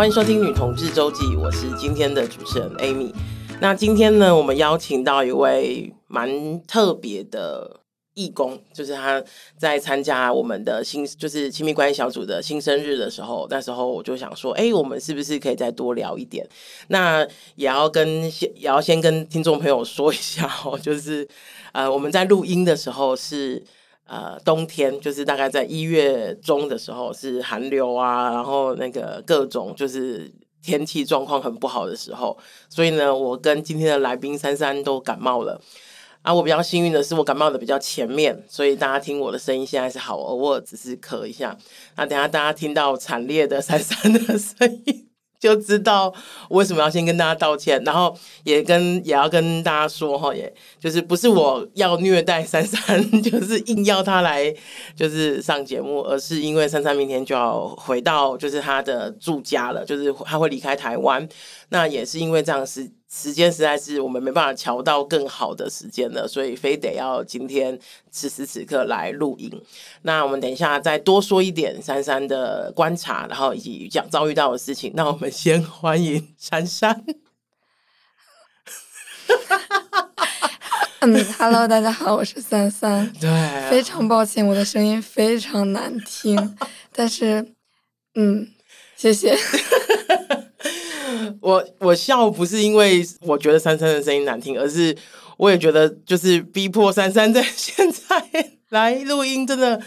欢迎收听《女同志周记》，我是今天的主持人 Amy。那今天呢，我们邀请到一位蛮特别的义工，就是他在参加我们的新，就是亲密关系小组的新生日的时候，那时候我就想说，哎，我们是不是可以再多聊一点？那也要跟先，也要先跟听众朋友说一下哦，就是呃，我们在录音的时候是。呃，冬天就是大概在一月中的时候，是寒流啊，然后那个各种就是天气状况很不好的时候，所以呢，我跟今天的来宾珊珊都感冒了。啊，我比较幸运的是，我感冒的比较前面，所以大家听我的声音现在是好，偶尔只是咳一下。那等下大家听到惨烈的珊珊的声音。就知道为什么要先跟大家道歉，然后也跟也要跟大家说哈，也就是不是我要虐待珊珊，就是硬要她来就是上节目，而是因为珊珊明天就要回到就是她的住家了，就是她会离开台湾，那也是因为这样是。时间实在是我们没办法调到更好的时间了，所以非得要今天此时此刻来录影。那我们等一下再多说一点珊珊的观察，然后以及讲遭遇到的事情。那我们先欢迎珊珊。嗯，Hello，大家好，我是珊珊。对，非常抱歉，我的声音非常难听，但是，嗯，谢谢。我我笑不是因为我觉得珊珊的声音难听，而是我也觉得就是逼迫珊珊在现在来录音，真的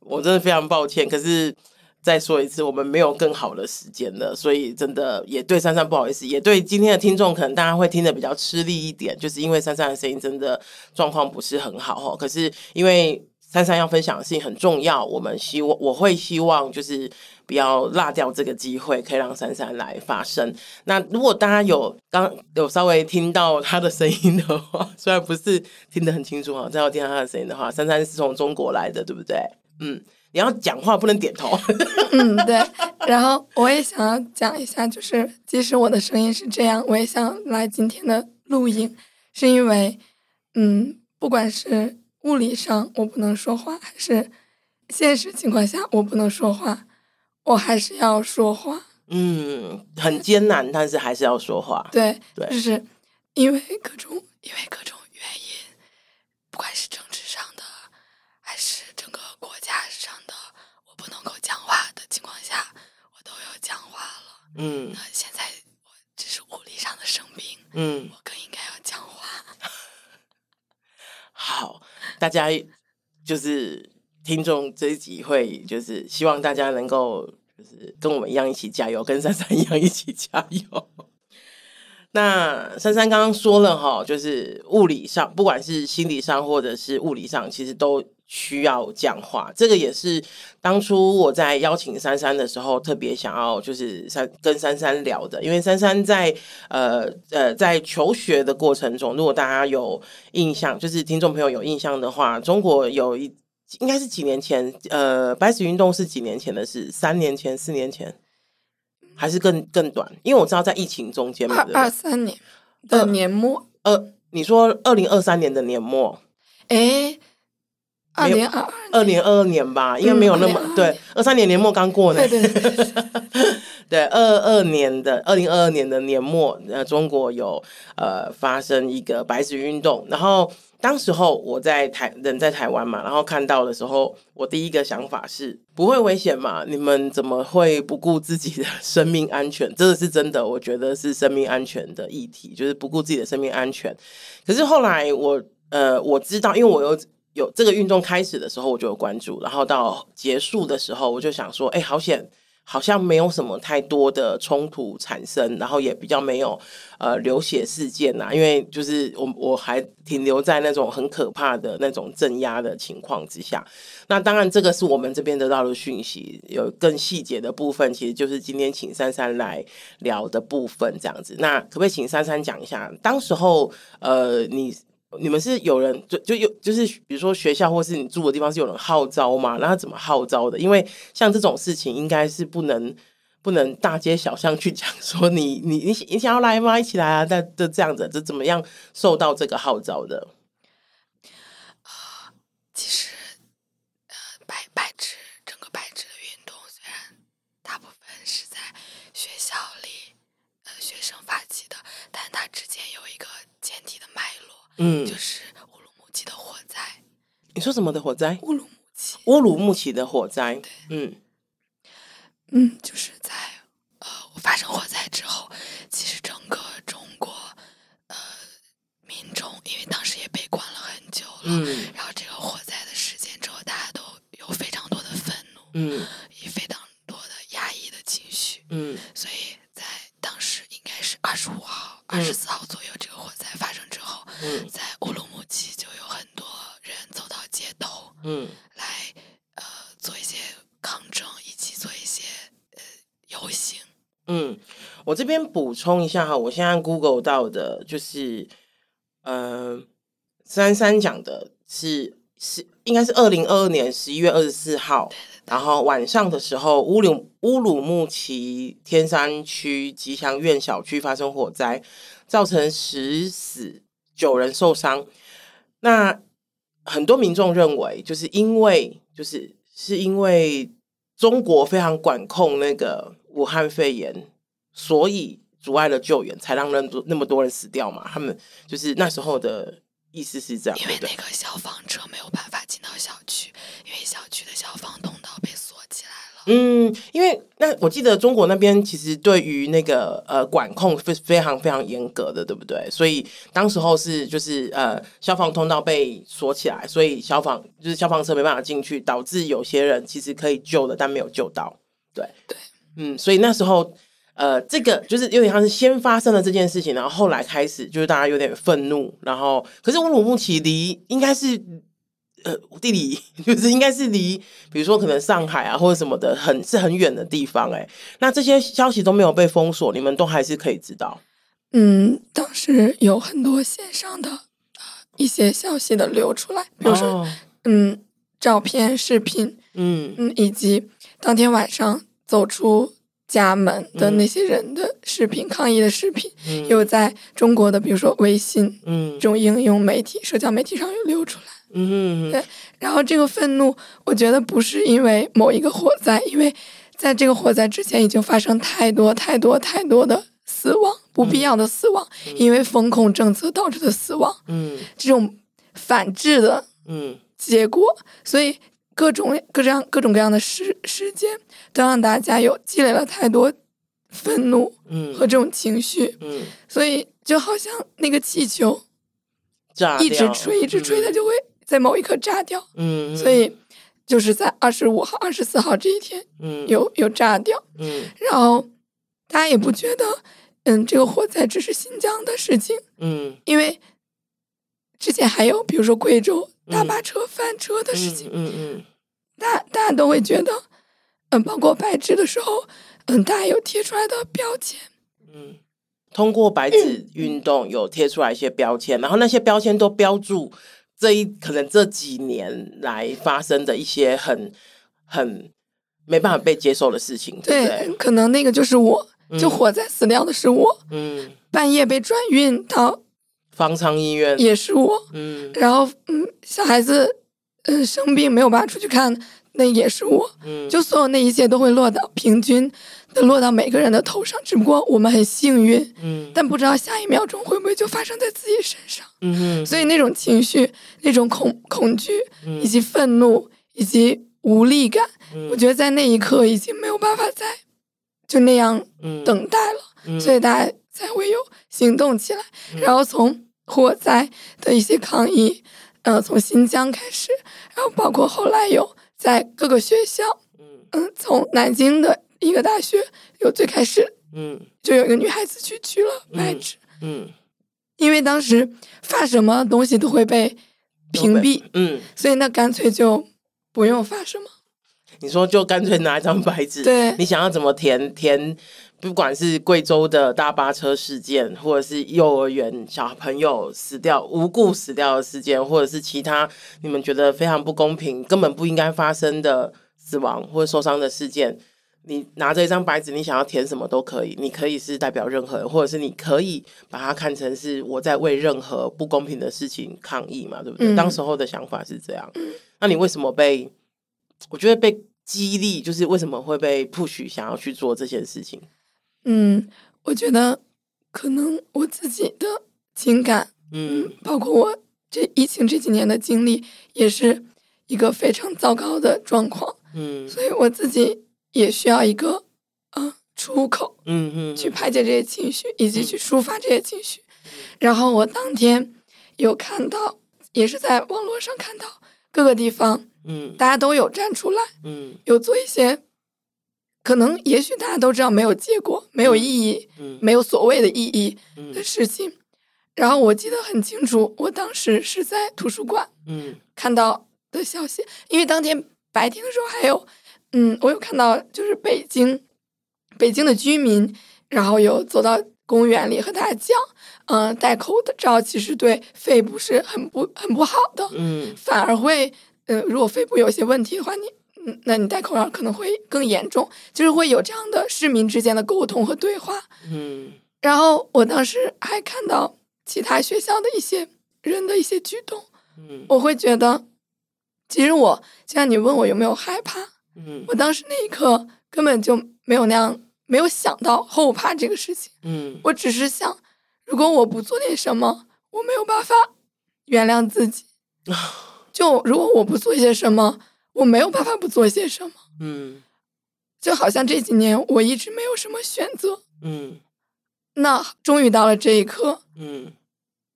我真的非常抱歉。可是再说一次，我们没有更好的时间了，所以真的也对珊珊不好意思，也对今天的听众可能大家会听得比较吃力一点，就是因为珊珊的声音真的状况不是很好哦。可是因为珊珊要分享的事情很重要，我们希望我会希望就是。不要落掉这个机会，可以让珊珊来发声。那如果大家有刚有稍微听到她的声音的话，虽然不是听得很清楚哈，再要听到她的声音的话，珊珊是从中国来的，对不对？嗯，你要讲话不能点头。嗯，对。然后我也想要讲一下，就是即使我的声音是这样，我也想来今天的录音，是因为嗯，不管是物理上我不能说话，还是现实情况下我不能说话。我还是要说话，嗯，很艰难，但是还是要说话。对，对，就是因为各种因为各种原因，不管是政治上的，还是整个国家上的，我不能够讲话的情况下，我都有讲话了。嗯，那现在我只是物理上的生病，嗯，我更应该要讲话。好，大家就是。听众这一集会就是希望大家能够就是跟我们一样一起加油，跟珊珊一样一起加油。那珊珊刚刚说了哈，就是物理上，不管是心理上或者是物理上，其实都需要讲话。这个也是当初我在邀请珊珊的时候，特别想要就是珊跟珊珊聊的，因为珊珊在呃呃在求学的过程中，如果大家有印象，就是听众朋友有印象的话，中国有一。应该是几年前，呃，白纸运动是几年前的事？三年前、四年前，还是更更短？因为我知道在疫情中间嘛，二三年的年末，呃，你说二零二三年的年末，哎，二零二二年二二年吧，应该没有那么、嗯、对，二三年年末刚过呢，对对对，对，二二年的二零二二年的年末，呃，中国有呃发生一个白纸运动，然后。当时候我在台人在台湾嘛，然后看到的时候，我第一个想法是不会危险嘛？你们怎么会不顾自己的生命安全？这个是真的，我觉得是生命安全的议题，就是不顾自己的生命安全。可是后来我呃我知道，因为我有有这个运动开始的时候我就有关注，然后到结束的时候我就想说，哎，好险。好像没有什么太多的冲突产生，然后也比较没有呃流血事件呐、因为就是我我还停留在那种很可怕的那种镇压的情况之下。那当然，这个是我们这边得到的讯息，有更细节的部分，其实就是今天请珊珊来聊的部分这样子。那可不可以请珊珊讲一下，当时候呃你？你们是有人就就有就是比如说学校或是你住的地方是有人号召吗？那他怎么号召的？因为像这种事情应该是不能不能大街小巷去讲说你 你你你想要来吗？一起来啊！那这这样子，这怎么样受到这个号召的？其实呃，白白纸整个白纸的运动，虽然大部分是在学校嗯，就是乌鲁木齐的火灾。你说什么的火灾？乌鲁木齐。乌鲁木齐的火灾。对，嗯嗯，就是在呃，我发生火灾之后，其实整个中国呃民众，因为当时也被关了很久了，嗯，然后这个火灾的事件之后，大家都有非常多的愤怒，嗯，也非常多的压抑的情绪，嗯，所以在当时应该是二十五号、二十四号左右，这个火灾发生之后，嗯，在乌鲁木齐就有很多人走到街头，嗯，来呃做一些抗争，以及做一些呃游行。嗯，我这边补充一下哈，我现在 Google 到的就是，呃，珊珊讲的是是应该是二零二二年十一月二十四号。然后晚上的时候，乌鲁乌鲁木齐天山区吉祥苑小区发生火灾，造成十死九人受伤。那很多民众认为，就是因为就是是因为中国非常管控那个武汉肺炎，所以阻碍了救援，才让那多那么多人死掉嘛。他们就是那时候的意思是这样，因为那个消防车没有办法进到小区，因为小区的消防通道被锁起来了。嗯，因为那我记得中国那边其实对于那个呃管控非非常非常严格的，对不对？所以当时候是就是呃消防通道被锁起来，所以消防就是消防车没办法进去，导致有些人其实可以救的，但没有救到。对对，嗯，所以那时候。呃，这个就是有点像是先发生了这件事情，然后后来开始就是大家有点愤怒，然后可是乌鲁木齐离应该是呃地理 就是应该是离比如说可能上海啊或者什么的很是很远的地方哎，那这些消息都没有被封锁，你们都还是可以知道。嗯，当时有很多线上的一些消息的流出来，比如说、哦、嗯照片、视频，嗯嗯，以及当天晚上走出。家门的那些人的视频，嗯、抗议的视频，嗯、又在中国的比如说微信，嗯，这种应用媒体、社交媒体上又流出来，嗯，对。然后这个愤怒，我觉得不是因为某一个火灾，因为在这个火灾之前已经发生太多太多太多的死亡，不必要的死亡，嗯、因为风控政策导致的死亡，嗯，这种反制的，嗯，结果，所以。各种各这样各种各样的事事件，都让大家有积累了太多愤怒，和这种情绪，嗯，嗯，所以就好像那个气球，一直吹一直吹，它就会在某一刻炸掉，嗯，所以就是在二十五号、二十四号这一天，嗯，有有炸掉，嗯，然后大家也不觉得，嗯，这个火灾只是新疆的事情，嗯，因为之前还有，比如说贵州。大巴车翻车的事情，嗯嗯，大大家都会觉得，嗯，包括白纸的时候，嗯，大家有贴出来的标签，嗯，通过白纸运动有贴出来一些标签，嗯，然后那些标签都标注这一可能这几年来发生的一些很很没办法被接受的事情，对，对，对，可能那个就是我，就活在死掉的是我，嗯，半夜被转运到。方舱医院。也是我，嗯，然后嗯，小孩子嗯生病没有办法出去看，那也是我，嗯，就所有那一切都会落到平均的落到每个人的头上，只不过我们很幸运，嗯，但不知道下一秒钟会不会就发生在自己身上，嗯，所以那种情绪、那种恐恐惧以及愤怒以及无力感，嗯，我觉得在那一刻已经没有办法再就那样等待了，嗯，所以大家才会有行动起来，然后从。火灾的一些抗议，呃，从新疆开始，然后包括后来有在各个学校，嗯嗯，从南京的一个大学有最开始，嗯，就有一个女孩子去取了白纸，嗯，因为当时发什么东西都会被屏蔽，嗯，所以那干脆就不用发什么。你说就干脆拿一张白纸，对，你想要怎么填填。不管是贵州的大巴车事件，或者是幼儿园小朋友死掉无故死掉的事件，或者是其他你们觉得非常不公平、根本不应该发生的死亡或者受伤的事件，你拿着一张白纸，你想要填什么都可以。你可以是代表任何人，或者是你可以把它看成是我在为任何不公平的事情抗议嘛，对不对？嗯、当时候的想法是这样。那你为什么被？我觉得被激励，就是为什么会被 push 想要去做这件事情？嗯，我觉得可能我自己的情感嗯，包括我这疫情这几年的经历，也是一个非常糟糕的状况。嗯，所以我自己也需要一个呃出口，嗯嗯，去排解这些情绪，以及去抒发这些情绪。然后我当天有看到，也是在网络上看到各个地方，嗯，大家都有站出来，嗯，有做一些。可能也许大家都知道没有结果、没有意义、嗯、没有所谓的意义的事情。嗯、然后我记得很清楚，我当时是在图书馆看到的消息，因为当天白天的时候还有，嗯，我有看到就是北京北京的居民，然后有走到公园里和大家讲，嗯、呃，戴口罩其实对肺部是很不很不好的，嗯，反而会，嗯、呃，如果肺部有些问题的话，你。嗯，那你戴口罩可能会更严重，就是会有这样的市民之间的沟通和对话。嗯，然后我当时还看到其他学校的一些人的一些举动，嗯，我会觉得，其实我就像你问我有没有害怕，嗯，我当时那一刻根本就没有那样，没有想到后怕这个事情，嗯，我只是想，如果我不做点什么，我没有办法原谅自己，就如果我不做一些什么。我没有办法不做些什么，嗯，就好像这几年我一直没有什么选择，嗯，那终于到了这一刻，嗯，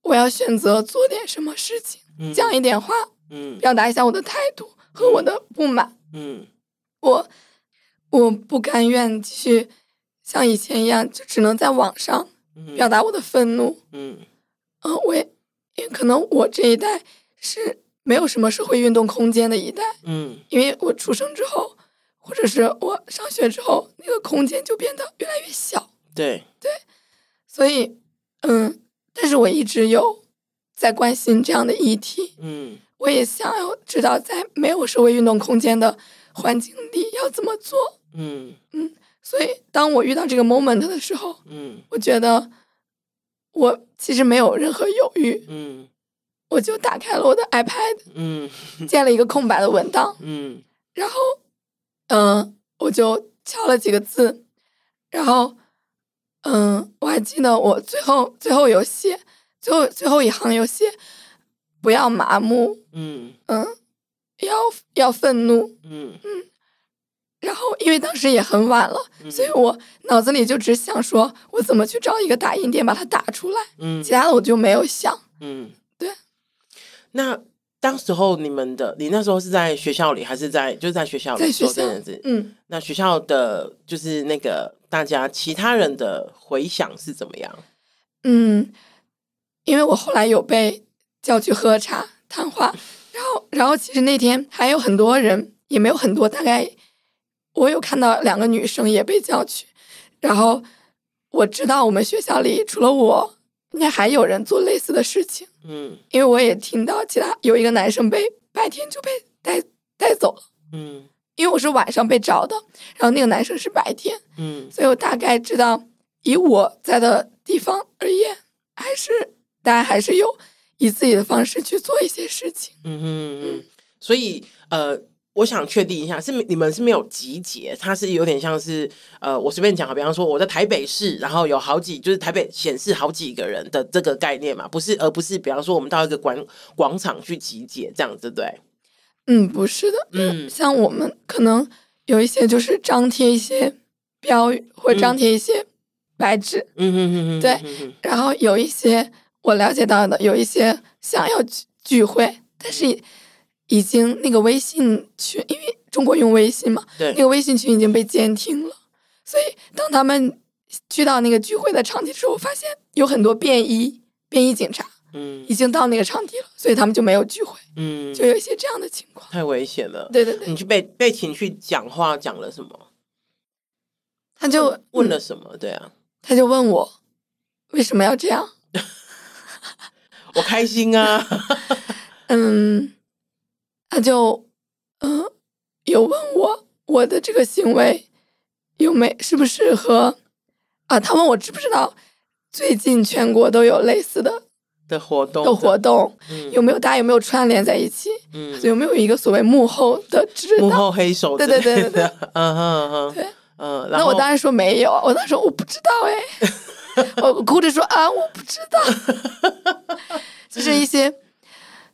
我要选择做点什么事情，嗯，讲一点话，嗯，表达一下我的态度和我的不满，嗯，我我不甘愿继续像以前一样，就只能在网上表达我的愤怒，嗯，嗯，我也也可能我这一代是。没有什么社会运动空间的一代，嗯，因为我出生之后，或者是我上学之后，那个空间就变得越来越小，对。对，所以，嗯，但是我一直有在关心这样的议题，嗯，我也想要知道在没有社会运动空间的环境里要怎么做，嗯。嗯，所以当我遇到这个 moment 的时候，嗯，我觉得我其实没有任何犹豫，嗯。我就打开了我的 iPad，嗯，建了一个空白的文档，嗯，然后，嗯、呃，我就敲了几个字，然后，嗯、呃，我还记得我最后最后有写，最后最后一行有写，不要麻木，嗯。嗯，要要愤怒，嗯。嗯，然后因为当时也很晚了，嗯、所以我脑子里就只想说，我怎么去找一个打印店把它打出来，嗯，其他的我就没有想，嗯。那当时候你们的，你那时候是在学校里，还是在就是在学校里做这件事？嗯，那学校的就是那个大家其他人的回想是怎么样？嗯，因为我后来有被叫去喝茶谈话，然后然后其实那天还有很多人，也没有很多，大概我有看到两个女生也被叫去，然后我知道我们学校里除了我。应该还有人做类似的事情，嗯，因为我也听到其他有一个男生被白天就被带带走了，嗯，因为我是晚上被找的，然后那个男生是白天，嗯，所以我大概知道，以我在的地方而言，还是大家还是有以自己的方式去做一些事情，嗯嗯嗯，所以呃。我想确定一下，是你们是没有集结，它是有点像是呃，我随便讲啊，比方说我在台北市，然后有好几就是台北显示好几个人的这个概念嘛，不是，而不是比方说我们到一个广广场去集结这样子，对？嗯，不是的，嗯，像我们可能有一些就是张贴一些标语或张贴一些白纸，嗯嗯嗯嗯，对，然后有一些我了解到的，有一些想要聚聚会，但是。已经那个微信群，因为中国用微信嘛，对，那个微信群已经被监听了，所以当他们去到那个聚会的场地的时候，发现有很多便衣便衣警察，嗯，已经到那个场地了，所以他们就没有聚会，嗯，就有一些这样的情况，太危险了。对对对，你去被被请去讲话，讲了什么？他就问，问了什么？对啊，他就问我为什么要这样？我开心啊，嗯。他就，嗯、呃，有问我我的这个行为有没是不是和啊？他问我知不知道最近全国都有类似的的活动的活动，嗯、有没有大家有没有串联在一起？嗯，有没有一个所谓幕后的指导幕后黑手？对对对对对，嗯哼对，嗯。那我当然说没有，我当时说我不知道哎。我哭着说啊，我不知道，就是一些，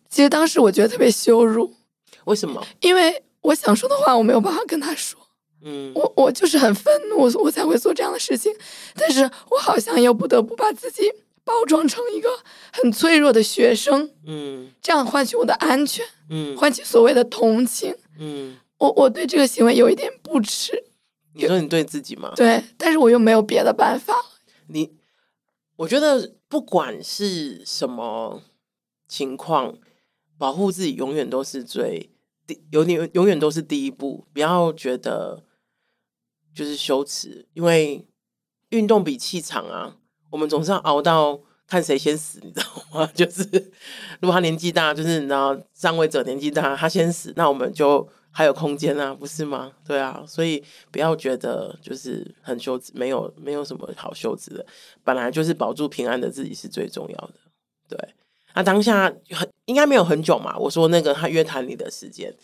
其实当时我觉得特别羞辱。为什么？因为我想说的话，我没有办法跟他说。嗯，我我就是很愤怒，我才会做这样的事情。但是我好像又不得不把自己包装成一个很脆弱的学生。嗯，这样换取我的安全。嗯，换取所谓的同情。嗯，我我对这个行为有一点不耻。你说你对自己吗？对，但是我又没有别的办法。你，我觉得不管是什么情况，保护自己永远都是最第，有点永远都是第一步。不要觉得就是羞耻，因为运动比气场啊。我们总是要熬到看谁先死，你知道吗？就是如果他年纪大，就是你知道上位者年纪大，他先死，那我们就。还有空间啊，不是吗？对啊，所以不要觉得就是很羞耻，没有没有什么好羞耻的，本来就是保住平安的自己是最重要的。对，那当下很应该没有很久嘛。我说那个他约谈你的时间，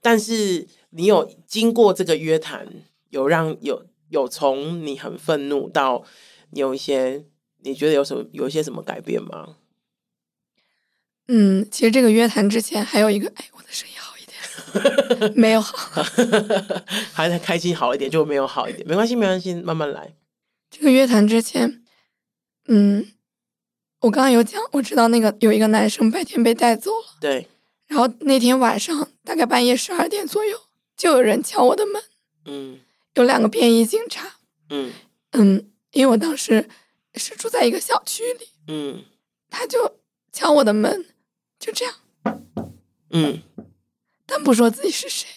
但是你有经过这个约谈，有让有有从你很愤怒到你有一些你觉得有什么有一些什么改变吗？嗯，其实这个约谈之前还有一个，哎，我的声音好一点。没有好，还在开心好一点，就没有好一点，没关系，没关系，慢慢来。这个约谈之前，嗯，我刚刚有讲，我知道那个有一个男生白天被带走了，对。然后那天晚上大概半夜十二点左右，就有人敲我的门，嗯，有两个便衣警察，嗯嗯，因为我当时是住在一个小区里，嗯，他就敲我的门，就这样，嗯。但不说自己是谁，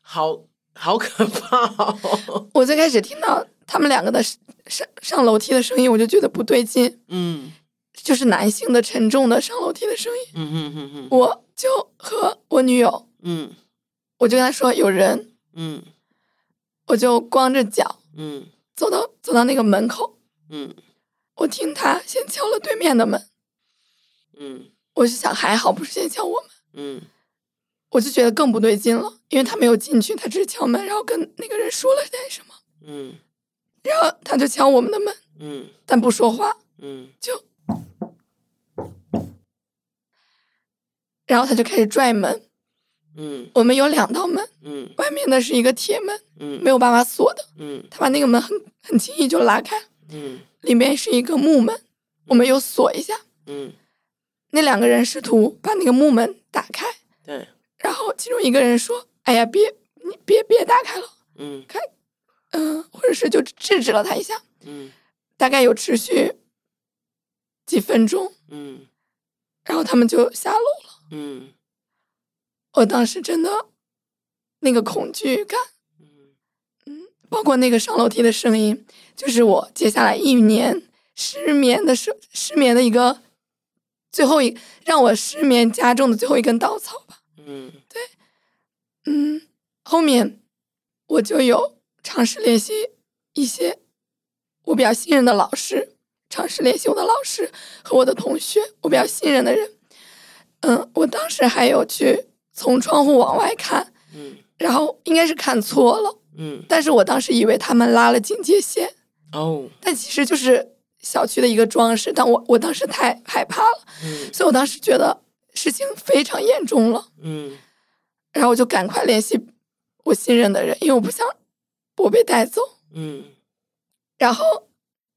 好好可怕哦！我最开始听到他们两个的上上楼梯的声音，我就觉得不对劲。嗯，就是男性的沉重的上楼梯的声音。嗯嗯嗯嗯，我就和我女友，嗯，我就跟他说有人，嗯，我就光着脚，嗯，走到走到那个门口，嗯，我听他先敲了对面的门，嗯，我就想还好不是先敲我们，嗯。我就觉得更不对劲了，因为他没有进去，他只是敲门，然后跟那个人说了点什么，嗯，然后他就敲我们的门，嗯，但不说话，嗯，就，然后他就开始拽门，嗯，我们有两道门，嗯，外面的是一个铁门，嗯，没有办法锁的，嗯，他把那个门很很轻易就拉开，嗯，里面是一个木门，我们又锁一下，嗯，那两个人试图把那个木门打开，对。然后其中一个人说：“哎呀，别你别别打开了，嗯，开，嗯、呃，或者是就制止了他一下，嗯，大概有持续几分钟，嗯，然后他们就下楼了，嗯，我当时真的那个恐惧感，嗯，包括那个上楼梯的声音，就是我接下来一年失眠的时失眠的一个最后一让我失眠加重的最后一根稻草吧。”嗯，对，嗯，后面我就有尝试联系一些我比较信任的老师，尝试联系我的老师和我的同学，我比较信任的人。嗯，我当时还有去从窗户往外看，嗯，然后应该是看错了，嗯，但是我当时以为他们拉了警戒线，哦，但其实就是小区的一个装饰，但我我当时太害怕了，嗯，所以我当时觉得。事情非常严重了，嗯，然后我就赶快联系我信任的人，因为我不想我被带走，嗯，然后，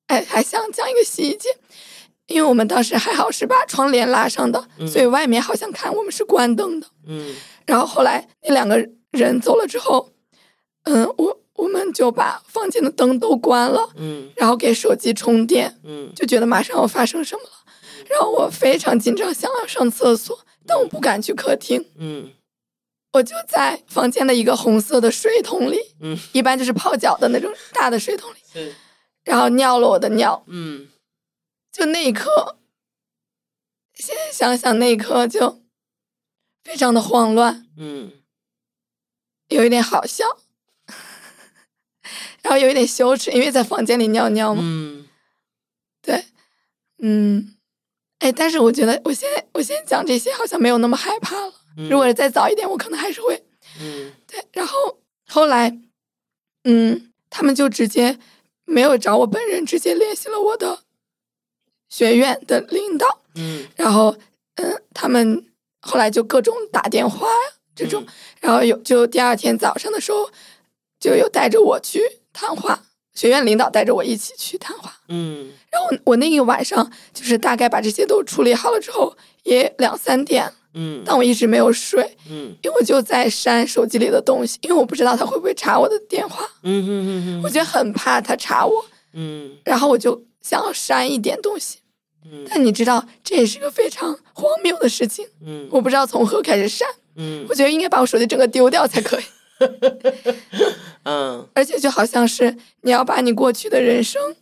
哎，还想讲一个细节，因为我们当时还好是把窗帘拉上的，嗯，所以外面好像看我们是关灯的，嗯，然后后来那两个人走了之后，嗯，我我们就把房间的灯都关了，嗯，然后给手机充电，嗯，就觉得马上要发生什么了。然后我非常紧张，想要上厕所，但我不敢去客厅。嗯，我就在房间的一个红色的水桶里，嗯，一般就是泡脚的那种大的水桶里，是，然后尿了我的尿。嗯，就那一刻，现在想想那一刻就非常的慌乱，嗯，有一点好笑，然后有一点羞耻，因为在房间里尿尿嘛。嗯，对，嗯。哎，但是我觉得，我现在我现在讲这些好像没有那么害怕了。嗯、如果再早一点，我可能还是会，嗯，对。然后后来，嗯，他们就直接没有找我本人，直接联系了我的学院的领导。嗯，然后嗯，他们后来就各种打电话这种，嗯、然后有就第二天早上的时候，就有带着我去谈话，学院领导带着我一起去谈话。嗯，然后我那一晚上就是大概把这些都处理好了之后，也两三点。嗯，但我一直没有睡，嗯，因为我就在删手机里的东西，因为我不知道他会不会查我的电话，嗯嗯嗯嗯，我就很怕他查我，嗯，然后我就想要删一点东西，嗯，但你知道这也是个非常荒谬的事情，嗯，我不知道从何开始删，嗯，我觉得应该把我手机整个丢掉才可以，嗯，而且就好像是你要把你过去的人生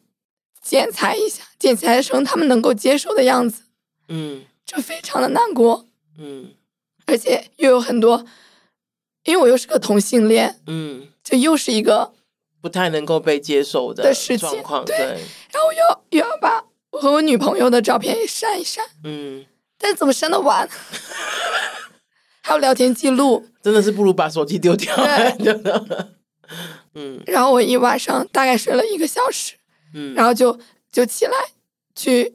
剪裁一下，剪裁成他们能够接受的样子，嗯，这非常的难过。嗯，而且又有很多，因为我又是个同性恋，嗯，这又是一个不太能够被接受的事情，状况，对。对，然后又又要把我和我女朋友的照片也删一删，嗯，但是怎么删得完？还有聊天记录，真的是不如把手机丢掉。对，嗯，然后我一晚上大概睡了一个小时，嗯，然后就就起来去。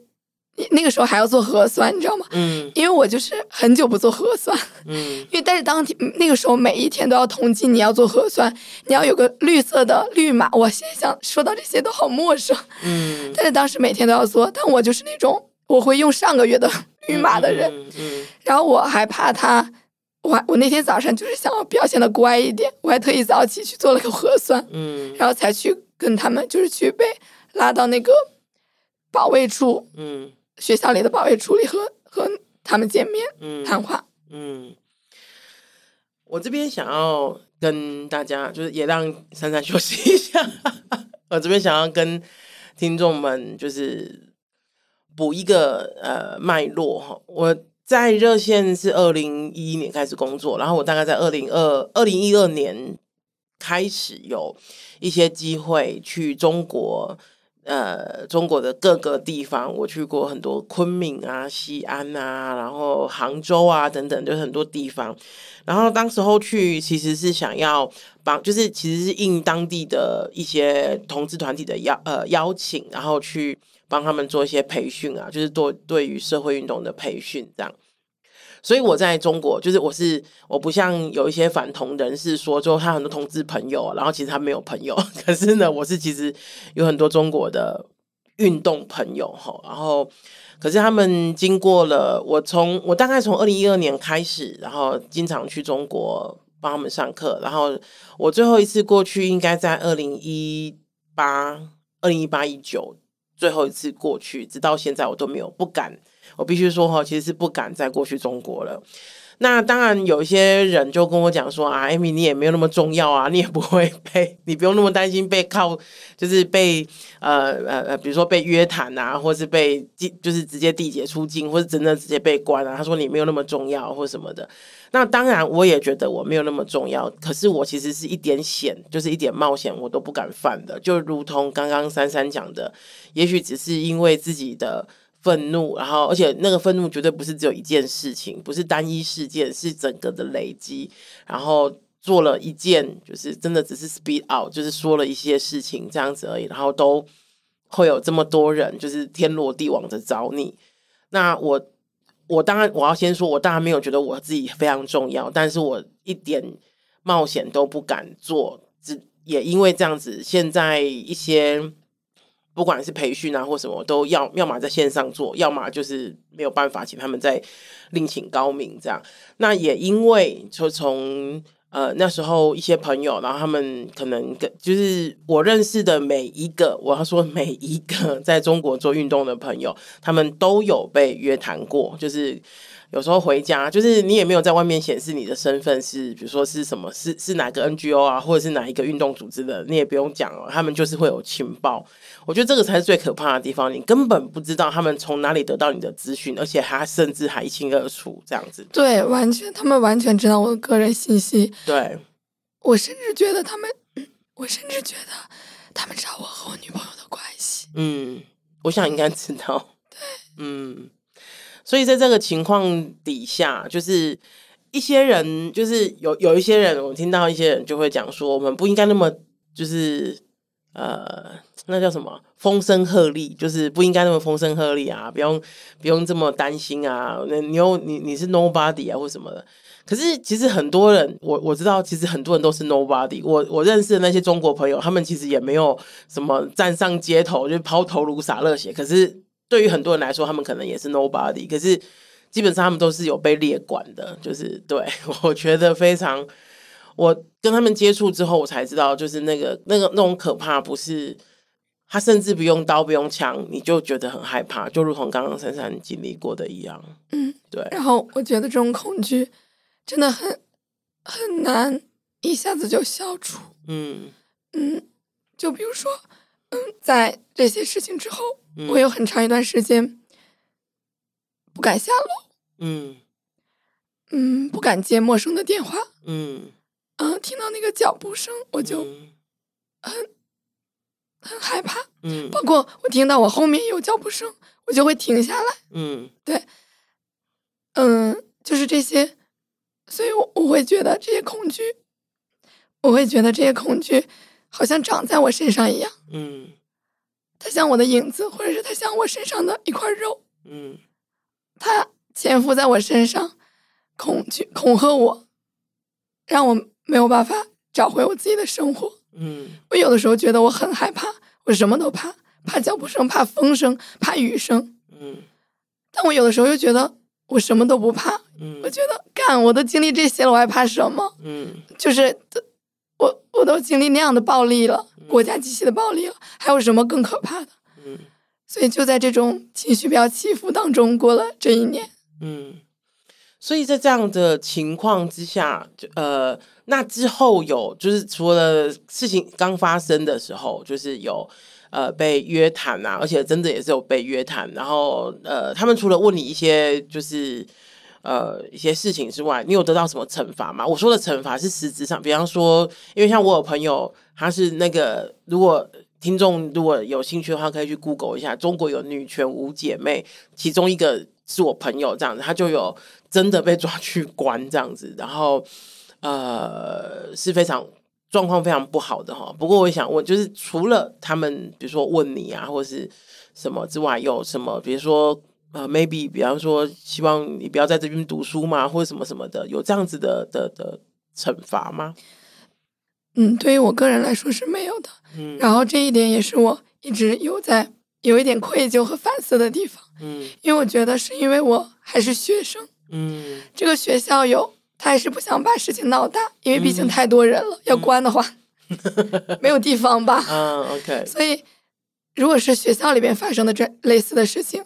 那个时候还要做核酸，你知道吗？嗯，因为我就是很久不做核酸，嗯，因为但是当天那个时候每一天都要统计，你要做核酸，你要有个绿色的绿码。我现在想说到这些都好陌生，嗯，但是当时每天都要做，但我就是那种我会用上个月的绿码的人，嗯，嗯，然后我还怕他，我我那天早上就是想要表现的乖一点，我还特意早起去做了个核酸，嗯，然后才去跟他们就是去被拉到那个保卫处，嗯。学校里的保卫处理和和他们见面，嗯，谈话。嗯，我这边想要跟大家，就是也让珊珊休息一下。我这边想要跟听众们，就是补一个呃脉络哈。我在热线是二零一一年开始工作，然后我大概在二零二二零一二年开始有一些机会去中国。呃，中国的各个地方，我去过很多，昆明啊、西安啊，然后杭州啊等等，就是很多地方。然后当时候去，其实是想要帮，就是其实是应当地的一些同志团体的邀呃邀请，然后去帮他们做一些培训啊，就是做对于社会运动的培训这样。所以我在中国，就是我是我不像有一些反同人士说，就他很多同志朋友，然后其实他没有朋友。可是呢，我是其实有很多中国的运动朋友哈。然后，可是他们经过了我从我大概从二零一二年开始，然后经常去中国帮他们上课。然后我最后一次过去应该在二零一八、二零一八一九最后一次过去，直到现在我都没有不敢。我必须说哈，其实是不敢再过去中国了。那当然，有一些人就跟我讲说啊，Amy，你也没有那么重要啊，你也不会被，你不用那么担心被靠，就是被呃呃呃，比如说被约谈啊，或是被就是直接递解出境，或是真的直接被关啊。他说你没有那么重要，或什么的。那当然，我也觉得我没有那么重要。可是我其实是一点险，就是一点冒险，我都不敢犯的。就如同刚刚珊珊讲的，也许只是因为自己的。愤怒，然后而且那个愤怒绝对不是只有一件事情，不是单一事件，是整个的累积，然后做了一件，就是真的只是 speed out，就是说了一些事情这样子而已，然后都会有这么多人，就是天罗地网的找你。那我我当然我要先说，我当然没有觉得我自己非常重要，但是我一点冒险都不敢做，只也因为这样子，现在一些。不管是培训啊或什么，都要要么在线上做，要么就是没有办法请他们再另请高明这样。那也因为就从呃那时候一些朋友，然后他们可能跟就是我认识的每一个，我要说每一个在中国做运动的朋友，他们都有被约谈过，就是。有时候回家，就是你也没有在外面显示你的身份是，比如说是什么，是是哪个 NGO 啊，或者是哪一个运动组织的，你也不用讲了，他们就是会有情报。我觉得这个才是最可怕的地方，你根本不知道他们从哪里得到你的资讯，而且他甚至还一清二楚这样子。对，完全，他们完全知道我的个人信息。对，我甚至觉得他们，我甚至觉得他们知道我和我女朋友的关系。嗯，我想应该知道。对，嗯。所以在这个情况底下，就是一些人，就是有有一些人，我听到一些人就会讲说，我们不应该那么就是呃，那叫什么风声鹤唳，就是不应该那么风声鹤唳啊，不用不用这么担心啊，那你又你你是 nobody 啊或什么的。可是其实很多人，我我知道，其实很多人都是 nobody。我我认识的那些中国朋友，他们其实也没有什么站上街头就抛头颅洒热血。可是对于很多人来说，他们可能也是 nobody。可是基本上他们都是有被列管的，就是对，我觉得非常。我跟他们接触之后，我才知道，就是那个那个那种可怕，不是他甚至不用刀不用枪，你就觉得很害怕，就如同刚刚珊珊经历过的一样。嗯，对。然后我觉得这种恐惧。真的很很难一下子就消除。嗯嗯，就比如说，嗯，在这些事情之后，嗯、我有很长一段时间不敢下楼。嗯嗯，不敢接陌生的电话。嗯嗯，听到那个脚步声，我就很、嗯、很害怕。嗯，包括我听到我后面有脚步声，我就会停下来。嗯，对，嗯，就是这些。所以我，我我会觉得这些恐惧，我会觉得这些恐惧好像长在我身上一样。嗯，它像我的影子，或者是它像我身上的一块肉。嗯，它潜伏在我身上，恐惧恐吓我，让我没有办法找回我自己的生活。嗯，我有的时候觉得我很害怕，我什么都怕，怕脚步声，怕风声，怕雨声。嗯，但我有的时候又觉得我什么都不怕。嗯，我觉得干，我都经历这些了，我还怕什么？嗯，就是我我都经历那样的暴力了，国家机器的暴力了，还有什么更可怕的？嗯，所以就在这种情绪比较起伏当中过了这一年。嗯，所以在这样的情况之下，就呃，那之后有就是除了事情刚发生的时候，就是有。呃，被约谈啊，而且真的也是有被约谈。然后，呃，他们除了问你一些就是呃一些事情之外，你有得到什么惩罚吗？我说的惩罚是实质上，比方说，因为像我有朋友，他是那个，如果听众如果有兴趣的话，可以去 Google 一下，中国有女权五姐妹，其中一个是我朋友这样子，他就有真的被抓去关这样子，然后呃是非常。状况非常不好的哈，不过我想问，就是除了他们，比如说问你啊，或是什么之外，有什么？比如说呃，maybe，比方说希望你不要在这边读书嘛，或者什么什么的，有这样子的的的惩罚吗？嗯，对于我个人来说是没有的。嗯，然后这一点也是我一直有在有一点愧疚和反思的地方。嗯，因为我觉得是因为我还是学生。嗯，这个学校有。他还是不想把事情闹大，因为毕竟太多人了，嗯、要关的话，嗯、没有地方吧？嗯，OK。所以，如果是学校里边发生的这类似的事情，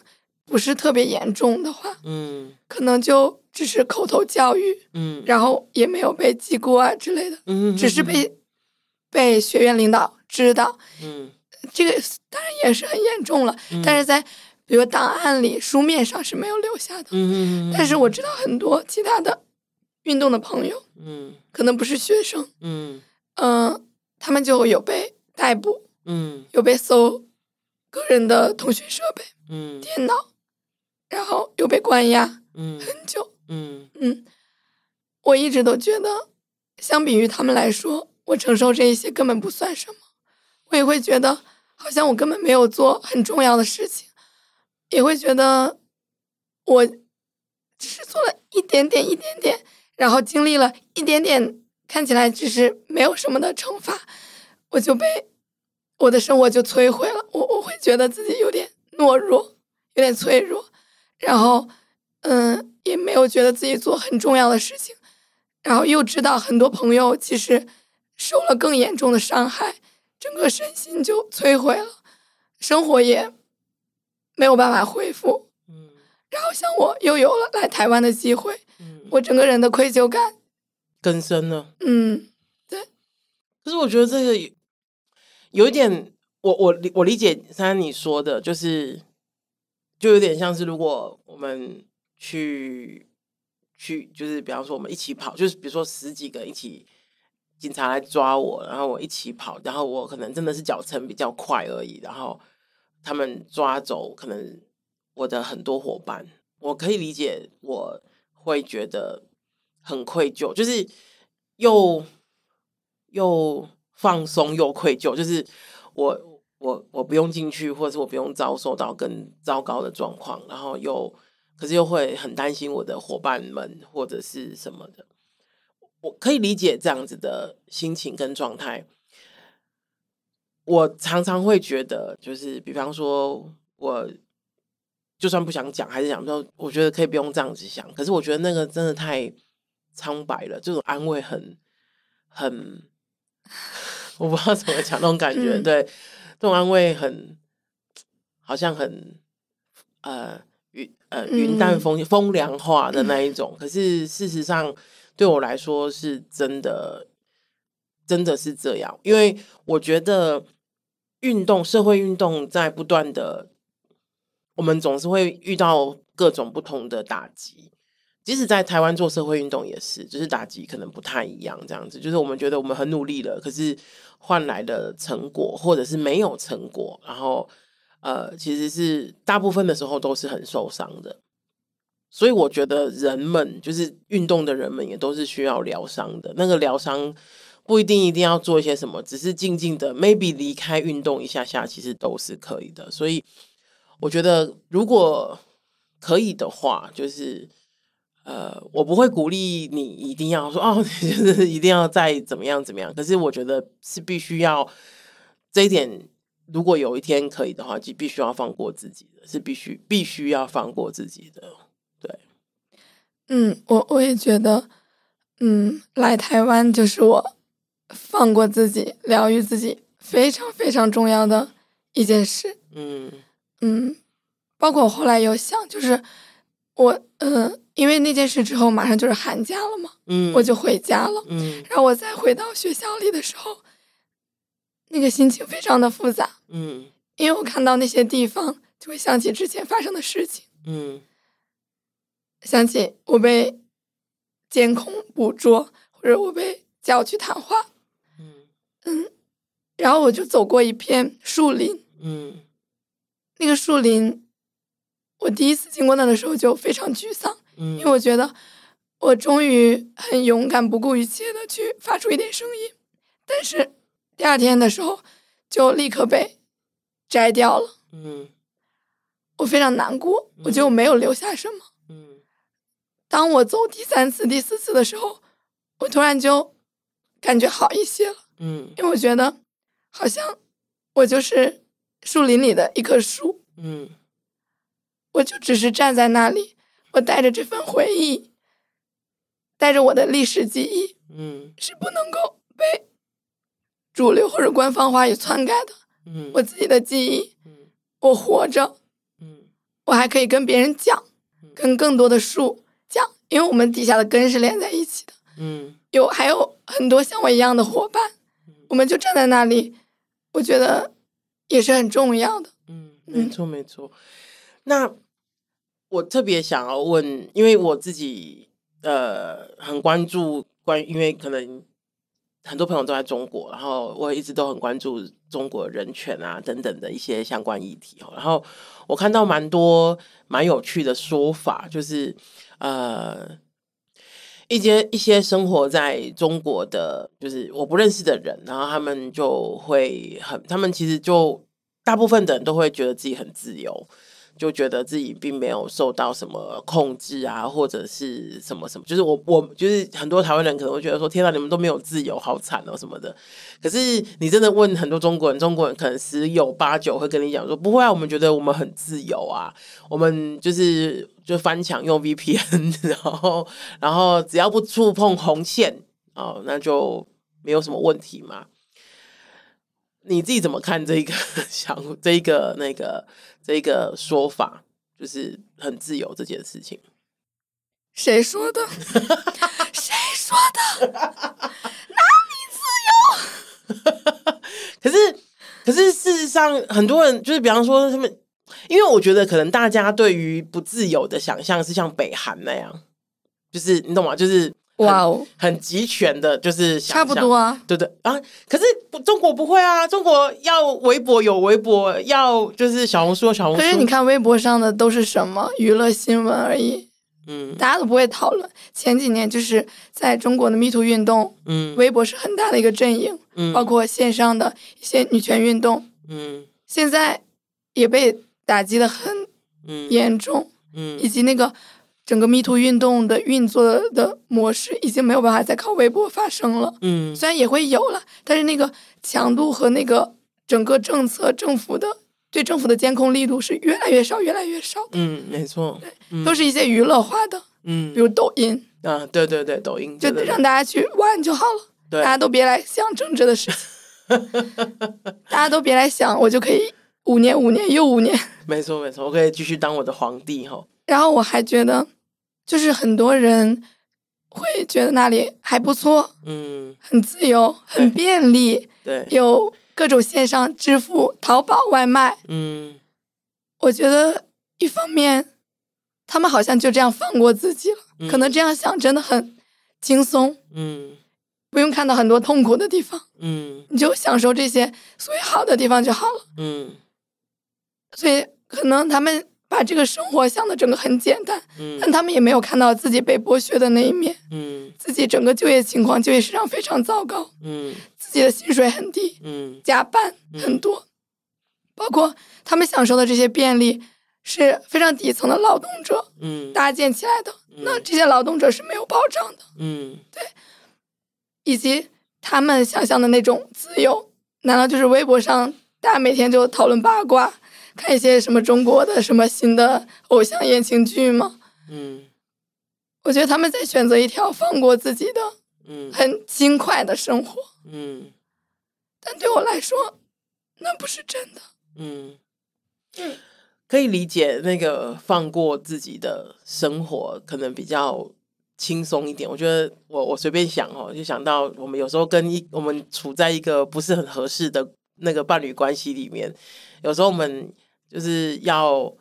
不是特别严重的话，嗯，可能就只是口头教育，嗯，然后也没有被记过啊之类的，嗯，只是被被学院领导知道，嗯，这个当然也是很严重了，嗯、但是在比如档案里书面上是没有留下的，嗯，但是我知道很多其他的。运动的朋友，嗯，可能不是学生，嗯，嗯、呃，他们就有被逮捕，嗯，有被搜个人的通讯设备，嗯，电脑，然后又被关押，嗯，很久，嗯嗯，我一直都觉得，相比于他们来说，我承受这一些根本不算什么，我也会觉得好像我根本没有做很重要的事情，也会觉得我只是做了一点点，一点点。然后经历了一点点看起来只是没有什么的惩罚，我就被我的生活就摧毁了。我我会觉得自己有点懦弱，有点脆弱，然后嗯，也没有觉得自己做很重要的事情，然后又知道很多朋友其实受了更严重的伤害，整个身心就摧毁了，生活也没有办法恢复。嗯，然后像我又有了来台湾的机会。我整个人的愧疚感更深了。嗯，对。可是我觉得这个有一点，我我我理解珊珊你说的，就是就有点像是如果我们去去，就是比方说我们一起跑，就是比如说十几个一起警察来抓我，然后我一起跑，然后我可能真的是脚程比较快而已，然后他们抓走可能我的很多伙伴，我可以理解我。会觉得很愧疚，就是又又放松又愧疚，就是我我我不用进去，或者是我不用遭受到更糟糕的状况，然后又可是又会很担心我的伙伴们或者是什么的，我可以理解这样子的心情跟状态。我常常会觉得，就是比方说，我就算不想讲，还是想说，我觉得可以不用这样子想。可是我觉得那个真的太苍白了，这种安慰很很，我不知道怎么讲那种感觉。嗯、对，这种安慰很好像很呃云呃云淡风风凉话的那一种。可是事实上，对我来说是真的，真的是这样，因为我觉得。运动，社会运动在不断的，我们总是会遇到各种不同的打击。即使在台湾做社会运动也是，就是打击可能不太一样。这样子，就是我们觉得我们很努力了，可是换来的成果或者是没有成果，然后呃，其实是大部分的时候都是很受伤的。所以我觉得人们，就是运动的人们，也都是需要疗伤的。那个疗伤。不一定一定要做一些什么，只是静静的，maybe 离开运动一下下，其实都是可以的。所以我觉得，如果可以的话，就是呃，我不会鼓励你一定要说 哦，就是一定要再怎么样怎么样。可是我觉得是必须要这一点，如果有一天可以的话，就必须要放过自己的，是必须必须要放过自己的。对，嗯，我我也觉得，嗯，来台湾就是我。放过自己，疗愈自己，非常非常重要的一件事。嗯嗯，包括我后来有想，就是我嗯、呃，因为那件事之后，马上就是寒假了嘛，嗯，我就回家了，嗯，然后我再回到学校里的时候，那个心情非常的复杂，嗯，因为我看到那些地方，就会想起之前发生的事情，嗯，想起我被监控捕捉，或者我被叫去谈话。嗯，然后我就走过一片树林，嗯，那个树林，我第一次经过那的时候就非常沮丧，嗯，因为我觉得我终于很勇敢、不顾一切的去发出一点声音，但是第二天的时候就立刻被摘掉了，嗯，我非常难过，我觉得我没有留下什么，嗯，当我走第三次、第四次的时候，我突然就感觉好一些了。嗯，因为我觉得，好像我就是树林里的一棵树，嗯，我就只是站在那里，我带着这份回忆，带着我的历史记忆，嗯，是不能够被主流或者官方话语篡改的，嗯，我自己的记忆，嗯，我活着，嗯，我还可以跟别人讲，跟更多的树讲，因为我们底下的根是连在一起的，嗯，有还有很多像我一样的伙伴。我们就站在那里，我觉得也是很重要的。嗯，没错没错。那我特别想要问，因为我自己呃很关注关于，因为可能很多朋友都在中国，然后我一直都很关注中国人权啊等等的一些相关议题。然后我看到蛮多蛮有趣的说法，就是呃。一些一些生活在中国的，就是我不认识的人，然后他们就会很，他们其实就大部分的人都会觉得自己很自由，就觉得自己并没有受到什么控制啊，或者是什么什么，就是我我就是很多台湾人可能会觉得说，天哪，你们都没有自由，好惨哦什么的。可是你真的问很多中国人，中国人可能十有八九会跟你讲说，不会啊，我们觉得我们很自由啊，我们就是。就翻墙用 VPN，然后然后只要不触碰红线哦，那就没有什么问题嘛。你自己怎么看这个 想这个那个这个说法？就是很自由这件事情，谁说的？谁说的？哪里自由？可是可是事实上，很多人就是比方说他们。因为我觉得可能大家对于不自由的想象是像北韩那样，就是你懂吗？就是哇哦，很集权的，就是差不多啊，对对啊。可是中国不会啊，中国要微博有微博，要就是小红书有小红书。可是你看微博上的都是什么娱乐新闻而已，嗯，大家都不会讨论。前几年就是在中国的 Me Too 运动，嗯，微博是很大的一个阵营，嗯，包括线上的一些女权运动，嗯，现在也被打击的很严重，嗯，以及那个整个 Me Too 运动的运作的模式已经没有办法再靠微博发声了，嗯，虽然也会有了，但是那个强度和那个整个政策政府的。对政府的监控力度是越来越少，越来越少。嗯，没错，对，嗯、都是一些娱乐化的，嗯，比如抖音啊，对对对，抖音就让大家去玩就好了，对，大家都别来想政治的事情，大家都别来想，我就可以五年五年又五年。没错没错，我可以继续当我的皇帝哈。然后我还觉得，就是很多人会觉得那里还不错，嗯，很自由，很便利，对，有。各种线上支付、淘宝外卖，嗯，我觉得一方面，他们好像就这样放过自己了，嗯、可能这样想真的很轻松，嗯，不用看到很多痛苦的地方，嗯，你就享受这些所谓好的地方就好了，嗯，所以可能他们把这个生活想的整个很简单，嗯，但他们也没有看到自己被剥削的那一面，嗯，自己整个就业情况、就业市场非常糟糕，嗯。自己的薪水很低，嗯，加班很多，嗯，包括他们享受的这些便利是非常底层的劳动者，嗯，搭建起来的，嗯，那这些劳动者是没有保障的，嗯，对，以及他们想象的那种自由，难道就是微博上大家每天就讨论八卦，看一些什么中国的什么新的偶像言情剧吗？嗯，我觉得他们在选择一条放过自己的，嗯，很轻快的生活。嗯，但对我来说，那不是真的。嗯，可以理解那个放过自己的生活，可能比较轻松一点。我觉得我我随便想哦，就想到我们有时候跟一我们处在一个不是很合适的那个伴侣关系里面，有时候我们就是要。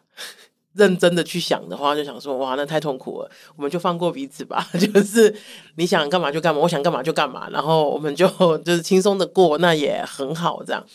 认真的去想的话，就想说哇，那太痛苦了，我们就放过彼此吧。就是你想干嘛就干嘛，我想干嘛就干嘛，然后我们就就是轻松的过，那也很好。这样，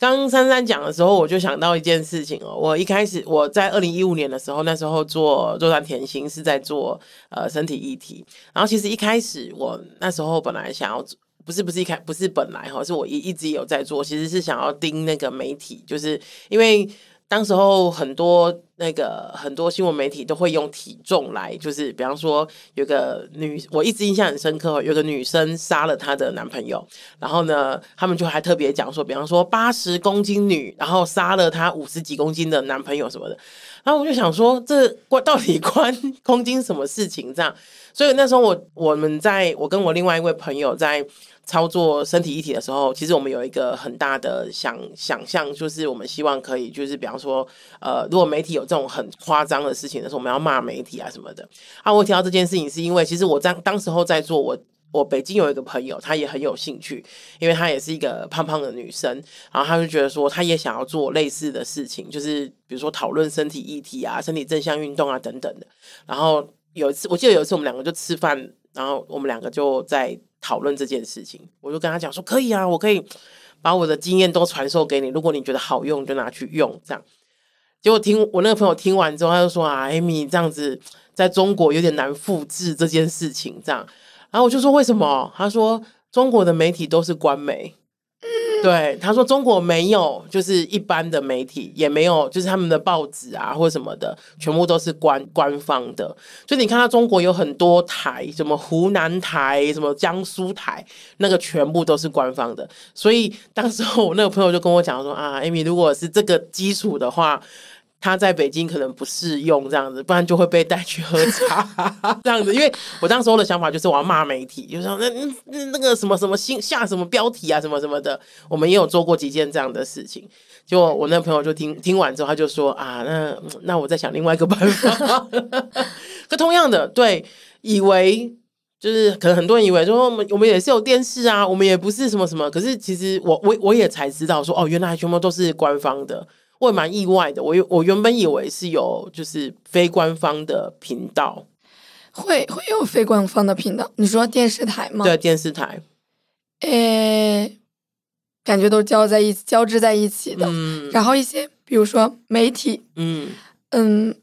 刚珊珊讲的时候，我就想到一件事情哦。我一开始我在二零一五年的时候，那时候做周传甜心是在做呃身体议题，然后其实一开始我那时候本来想要，不是不是一开不是本来哈，是我一一直有在做，其实是想要盯那个媒体，就是因为。当时候很多那个很多新闻媒体都会用体重来，就是比方说有个女，我一直印象很深刻，有个女生杀了她的男朋友，然后呢，他们就还特别讲说，比方说八十公斤女，然后杀了她五十几公斤的男朋友什么的，然后我就想说，这关到底关公斤什么事情？这样，所以那时候我我们在我跟我另外一位朋友在。操作身体一体的时候，其实我们有一个很大的想想象，就是我们希望可以，就是比方说，呃，如果媒体有这种很夸张的事情的时候，我们要骂媒体啊什么的。啊，我提到这件事情，是因为其实我在当时候在做，我我北京有一个朋友，他也很有兴趣，因为她也是一个胖胖的女生，然后他就觉得说，他也想要做类似的事情，就是比如说讨论身体议题啊、身体正向运动啊等等的。然后有一次，我记得有一次我们两个就吃饭，然后我们两个就在。讨论这件事情，我就跟他讲说可以啊，我可以把我的经验都传授给你，如果你觉得好用，就拿去用。这样，结果听我那个朋友听完之后，他就说 啊，Amy 这样子在中国有点难复制这件事情。这样，然后我就说为什么？他说中国的媒体都是官媒。对，他说中国没有，就是一般的媒体也没有，就是他们的报纸啊或什么的，全部都是官官方的。就你看到中国有很多台，什么湖南台、什么江苏台，那个全部都是官方的。所以当时候我那个朋友就跟我讲说啊，Amy，如果是这个基础的话。他在北京可能不适用这样子，不然就会被带去喝茶这样子。因为我当时候的想法就是我要骂媒体，就是说那那那个什么什么新下什么标题啊什么什么的。我们也有做过几件这样的事情。就我那朋友就听听完之后，他就说啊，那那我再想另外一个办法。可同样的，对，以为就是可能很多人以为说我们我们也是有电视啊，我们也不是什么什么。可是其实我我我也才知道说哦，原来全部都是官方的。我也蛮意外的，我我原本以为是有就是非官方的频道，会会有非官方的频道。你说电视台吗？对，电视台，诶，感觉都交在一交织在一起的。嗯，然后一些比如说媒体，嗯嗯，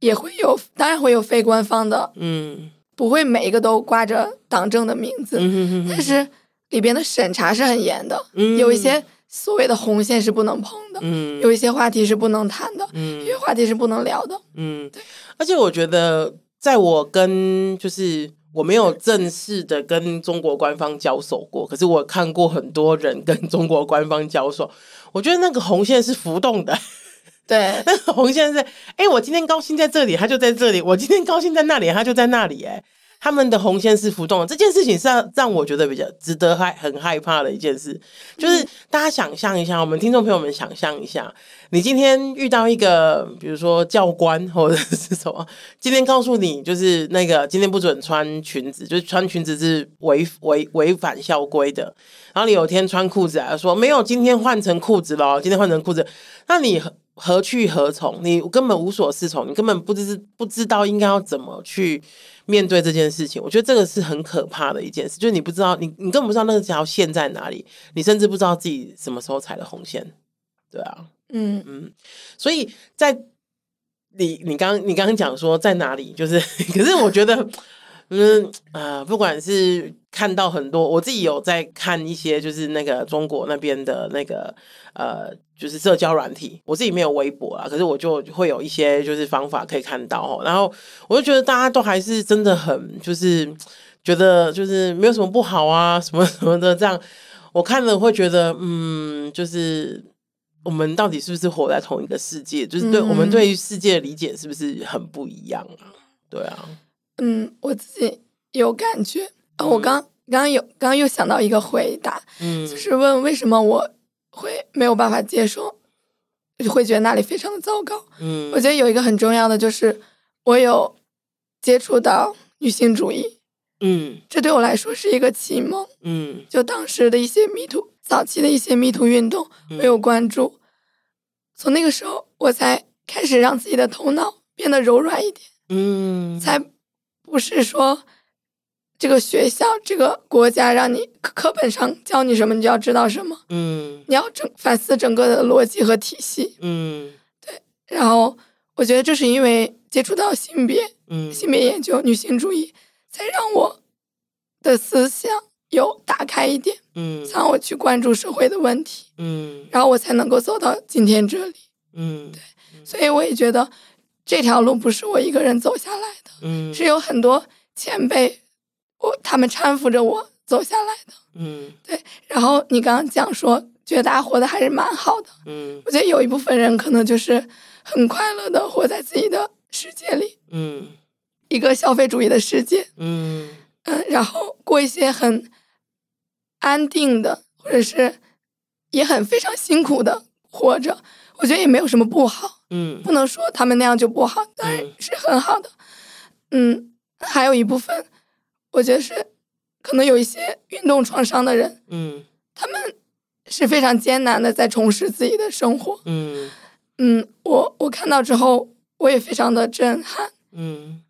也会有，当然会有非官方的，嗯，不会每一个都挂着党政的名字，嗯哼哼哼但是里边的审查是很严的，嗯有一些所谓的红线是不能碰的，嗯有一些话题是不能谈的，嗯有些话题是不能聊的，嗯，而且我觉得，在我跟就是我没有正式的跟中国官方交手过，可是我看过很多人跟中国官方交手，我觉得那个红线是浮动的。对，那个红线是，哎、欸，我今天高兴在这里，他就在这里；我今天高兴在那里，他就在那里。哎，他们的红线是浮动的，这件事情是让让我觉得比较值得害很害怕的一件事。就是大家想象一下，我们听众朋友们想象一下，你今天遇到一个，比如说教官或者是什么，今天告诉你，就是那个今天不准穿裙子，就是穿裙子是违违违反校规的。然后你有天穿裤子来说，没有，今天换成裤子了，今天换成裤子，那你。何去何从？你根本无所适从，你根本不知不知道应该要怎么去面对这件事情。我觉得这个是很可怕的一件事，就是你不知道，你你根本不知道那条线在哪里，你甚至不知道自己什么时候踩了红线。对啊，嗯嗯，所以在你你刚你刚刚讲说在哪里，就是可是我觉得。嗯啊、呃，不管是看到很多，我自己有在看一些，就是那个中国那边的那个呃，就是社交软体。我自己没有微博啊，可是我就会有一些就是方法可以看到哦。然后我就觉得大家都还是真的很就是觉得就是没有什么不好啊，什么什么的这样。我看了会觉得，嗯，就是我们到底是不是活在同一个世界？就是对、嗯、我们对于世界的理解是不是很不一样啊？对啊。嗯，我自己有感觉。哦、我刚刚有刚刚又想到一个回答，嗯，就是问为什么我会没有办法接受，会觉得那里非常的糟糕。嗯，我觉得有一个很重要的就是我有接触到女性主义，嗯，这对我来说是一个启蒙。嗯，就当时的一些迷途早期的一些迷途运动，我有关注。从那个时候，我才开始让自己的头脑变得柔软一点。嗯，才。不是说这个学校、这个国家让你课本上教你什么，你就要知道什么。嗯，你要整反思整个的逻辑和体系。嗯，对。然后我觉得这是因为接触到性别，嗯，性别研究、女性主义，才让我的思想有打开一点，嗯，让我去关注社会的问题，嗯，然后我才能够走到今天这里。嗯，对。所以我也觉得这条路不是我一个人走下来的。嗯，是有很多前辈，我他们搀扶着我走下来的。嗯，对。然后你刚刚讲说，觉得大家活得还是蛮好的。嗯，我觉得有一部分人可能就是很快乐的活在自己的世界里。嗯，一个消费主义的世界。嗯嗯，然后过一些很安定的，或者是也很非常辛苦的活着。我觉得也没有什么不好。嗯，不能说他们那样就不好，当然是很好的。嗯，还有一部分，我觉得是可能有一些运动创伤的人，嗯，他们是非常艰难的在重拾自己的生活，嗯。嗯，我我看到之后，我也非常的震撼，嗯，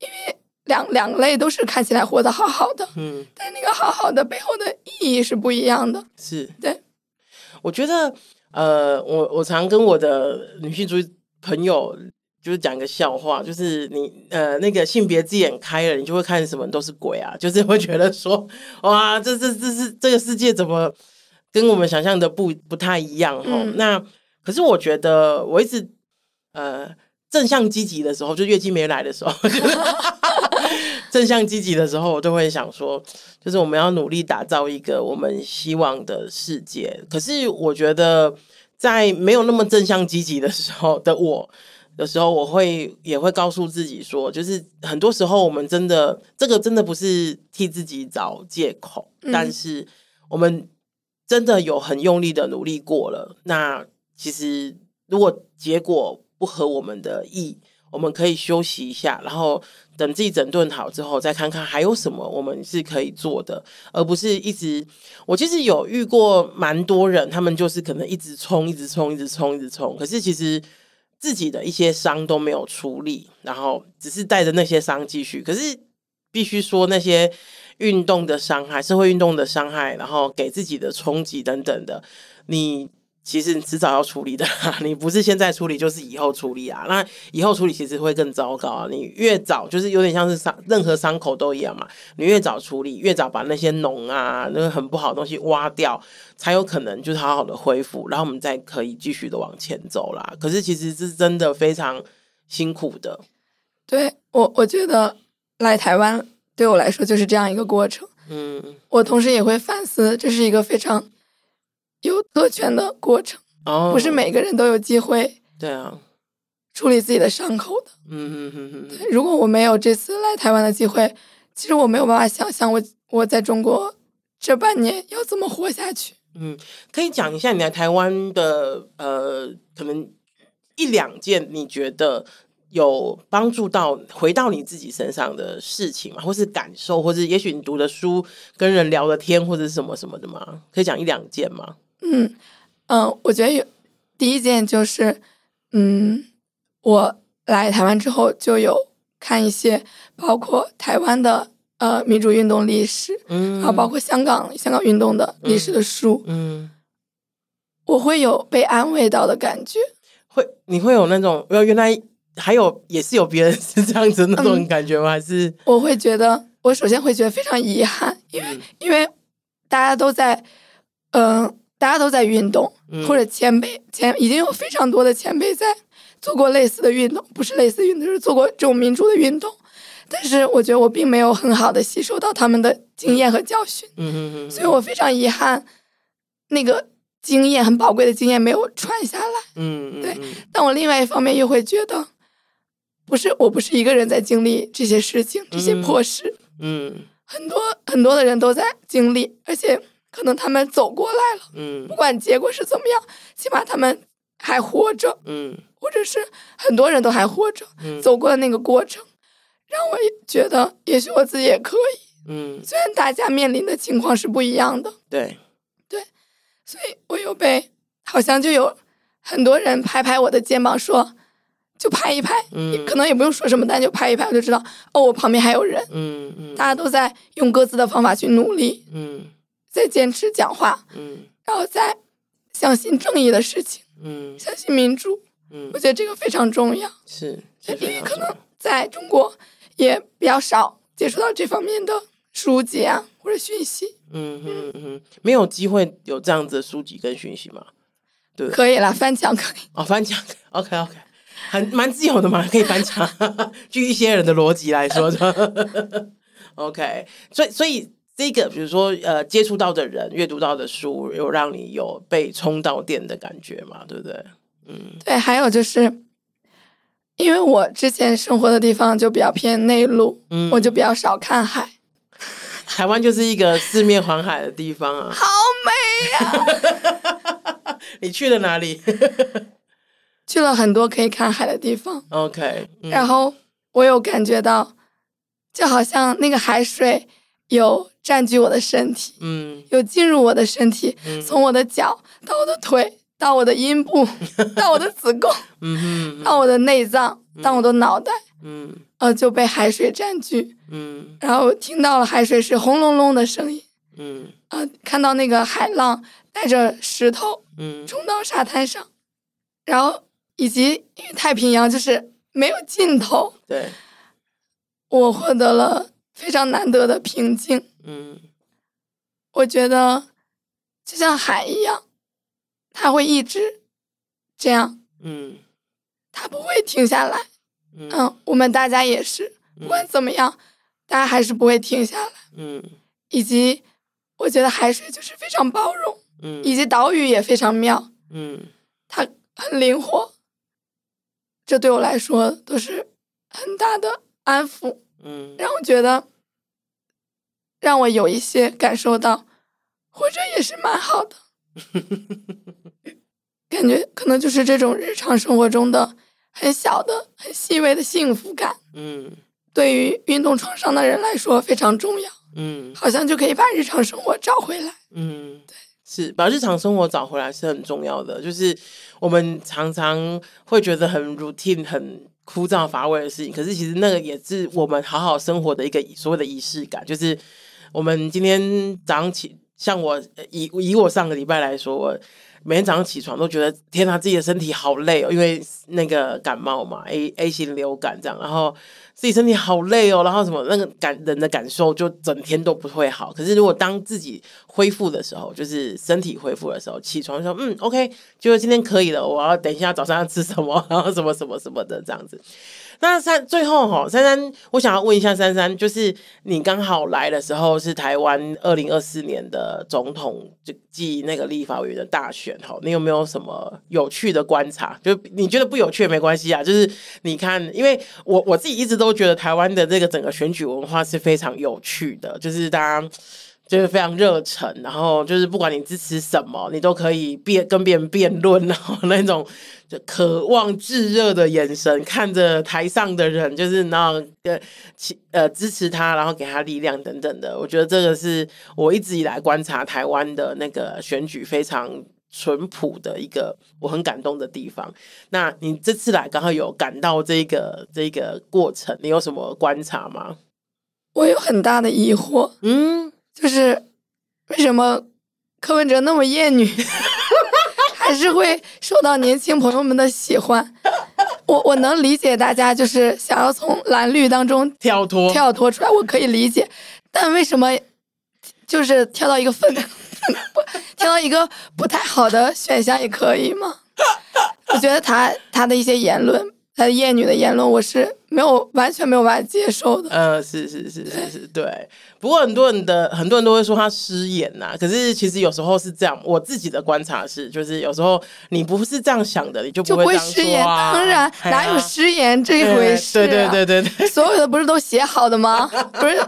因为两两类都是看起来活得好好的，嗯，但那个好好的背后的意义是不一样的，是。对，我觉得，呃，我我常跟我的女性主义朋友。就是讲一个笑话，就是你呃那个性别之眼开了，你就会看什么都是鬼啊，就是会觉得说哇，这这这是这个世界怎么跟我们想象的不不太一样哈、嗯？那可是我觉得我一直呃正向积极的时候，就月经没来的时候，正向积极的时候，我就会想说，就是我们要努力打造一个我们希望的世界。可是我觉得在没有那么正向积极的时候的我。有时候我会也会告诉自己说，就是很多时候我们真的这个真的不是替自己找借口，嗯，但是我们真的有很用力的努力过了。那其实如果结果不合我们的意，我们可以休息一下，然后等自己整顿好之后，再看看还有什么我们是可以做的，而不是一直。我其实有遇过蛮多人，他们就是可能一直冲，一直冲，一直冲，一直冲，可是其实。自己的一些伤都没有处理，然后只是带着那些伤继续。可是必须说，那些运动的伤害、社会运动的伤害，然后给自己的冲击等等的，你其实迟早要处理的，你不是现在处理就是以后处理啊。那以后处理其实会更糟糕啊。你越早就是有点像是伤，任何伤口都一样嘛。你越早处理，越早把那些脓啊，那个很不好的东西挖掉，才有可能就是好好的恢复，然后我们再可以继续的往前走啦。可是其实是真的非常辛苦的。对，我，我觉得来台湾对我来说就是这样一个过程。嗯，我同时也会反思，这是一个非常。有特权的过程，oh, 不是每个人都有机会。对啊，处理自己的伤口的。嗯嗯嗯嗯。如果我没有这次来台湾的机会，其实我没有办法想象我我在中国这半年要怎么活下去。嗯，可以讲一下你来台湾的呃，可能一两件你觉得有帮助到回到你自己身上的事情吗？或是感受，或是也许你读的书、跟人聊的天，或者是什么什么的吗？可以讲一两件吗？嗯嗯、呃，我觉得有第一件就是，嗯，我来台湾之后就有看一些包括台湾的呃民主运动历史，嗯，然后包括香港香港运动的历史的书，嗯，嗯，我会有被安慰到的感觉，会你会有那种，原来还有也是有别人是这样子那种感觉吗？嗯、还是我会觉得，我首先会觉得非常遗憾，因为、嗯、因为大家都在，嗯、呃。大家都在运动，或者前辈前已经有非常多的前辈在做过类似的运动，不是类似运动，是做过这种民主的运动。但是我觉得我并没有很好的吸收到他们的经验和教训，所以我非常遗憾，那个经验很宝贵的经验没有传下来。嗯，对。但我另外一方面又会觉得，不是我不是一个人在经历这些事情，这些破事。嗯，很多很多的人都在经历，而且。可能他们走过来了，嗯，不管结果是怎么样，起码他们还活着，嗯，或者是很多人都还活着，嗯，走过的那个过程，让我觉得也许我自己也可以，嗯，虽然大家面临的情况是不一样的，对，对，所以我又被好像就有很多人拍拍我的肩膀说，就拍一拍，嗯，可能也不用说什么，但就拍一拍，我就知道，哦，我旁边还有人，嗯嗯，大家都在用各自的方法去努力，嗯。在坚持讲话，嗯，然后再相信正义的事情，嗯，相信民主，嗯，我觉得这个非常重要。是，因为可能在中国也比较少接触到这方面的书籍啊或者讯息。嗯嗯嗯，没有机会有这样子的书籍跟讯息吗？对，可以啦，翻墙可以。哦，翻墙，OK OK，很蛮自由的嘛，可以翻墙。据一些人的逻辑来说，OK，所以所以。这个，比如说，呃，接触到的人、阅读到的书，有让你有被充到电的感觉嘛？对不对？嗯，对。还有就是，因为我之前生活的地方就比较偏内陆，嗯，我就比较少看海。台湾就是一个四面环海的地方啊，好美呀！你去了哪里？去了很多可以看海的地方。OK，嗯，然后我有感觉到，就好像那个海水有。占据我的身体，嗯，有进入我的身体，嗯、从我的脚到我的腿，到我的阴部，到我的子宫，嗯，到我的内脏，嗯、到我的脑袋，嗯，呃，就被海水占据，嗯，然后听到了海水是轰隆隆的声音，嗯，呃，看到那个海浪带着石头，嗯，冲到沙滩上，然后以及因为太平洋就是没有尽头，对，我获得了非常难得的平静。嗯，我觉得就像海一样，它会一直这样。嗯，它不会停下来。嗯，嗯，我们大家也是，不管怎么样，嗯，大家还是不会停下来。嗯，以及我觉得海水就是非常包容。嗯，以及岛屿也非常妙。嗯，它很灵活，这对我来说都是很大的安抚。嗯，让我觉得。让我有一些感受到，活着也是蛮好的，感觉可能就是这种日常生活中的很小的、很细微的幸福感。嗯，对于运动创伤的人来说非常重要。嗯，好像就可以把日常生活找回来。嗯，对，是把日常生活找回来是很重要的。就是我们常常会觉得很 routine 很。枯燥乏味的事情，可是其实那个也是我们好好生活的一个所谓的仪式感。就是我们今天早上起，像我以以我上个礼拜来说，我每天早上起床都觉得天哪，自己的身体好累哦，因为那个感冒嘛，A A 型流感这样，然后自己身体好累哦，然后什么那个感人的感受就整天都不会好。可是如果当自己恢复的时候，就是身体恢复的时候，起床说嗯，OK，就是今天可以了，我要等一下早上要吃什么，然后什么什么什么的这样子。那三最后哈，珊珊，我想要问一下珊珊，就是你刚好来的时候是台湾二零二四年的总统就暨那个立法委员的大选哈，你有没有什么有趣的观察？就你觉得不有趣也没关系啊，就是你看，因为我我自己一直都觉得台湾的这个整个选举文化是非常有趣的，就是大家。就是非常热忱，然后就是不管你支持什么，你都可以辩跟别人辩论，然后那种就渴望炙热的眼神看着台上的人，就是那种呃呃支持他，然后给他力量等等的。我觉得这个是我一直以来观察台湾的那个选举非常淳朴的一个我很感动的地方。那你这次来刚好有感到这个这个过程，你有什么观察吗？我有很大的疑惑，嗯。就是为什么柯文哲那么厌女，还是会受到年轻朋友们的喜欢？我我能理解大家就是想要从蓝绿当中跳脱跳脱出来，我可以理解。但为什么就是跳到一个分不 跳到一个不太好的选项也可以吗？我觉得他他的一些言论。他的厌女的言论，我是没有完全没有办法接受的。嗯、呃，是是是是是，对。不过很多人的很多人都会说他失言呐、啊，可是其实有时候是这样。我自己的观察是，就是有时候你不是这样想的，你就不会，失言。当然，哪有失言这一回事、啊？对对对对对，所有的不是都写好的吗？不是。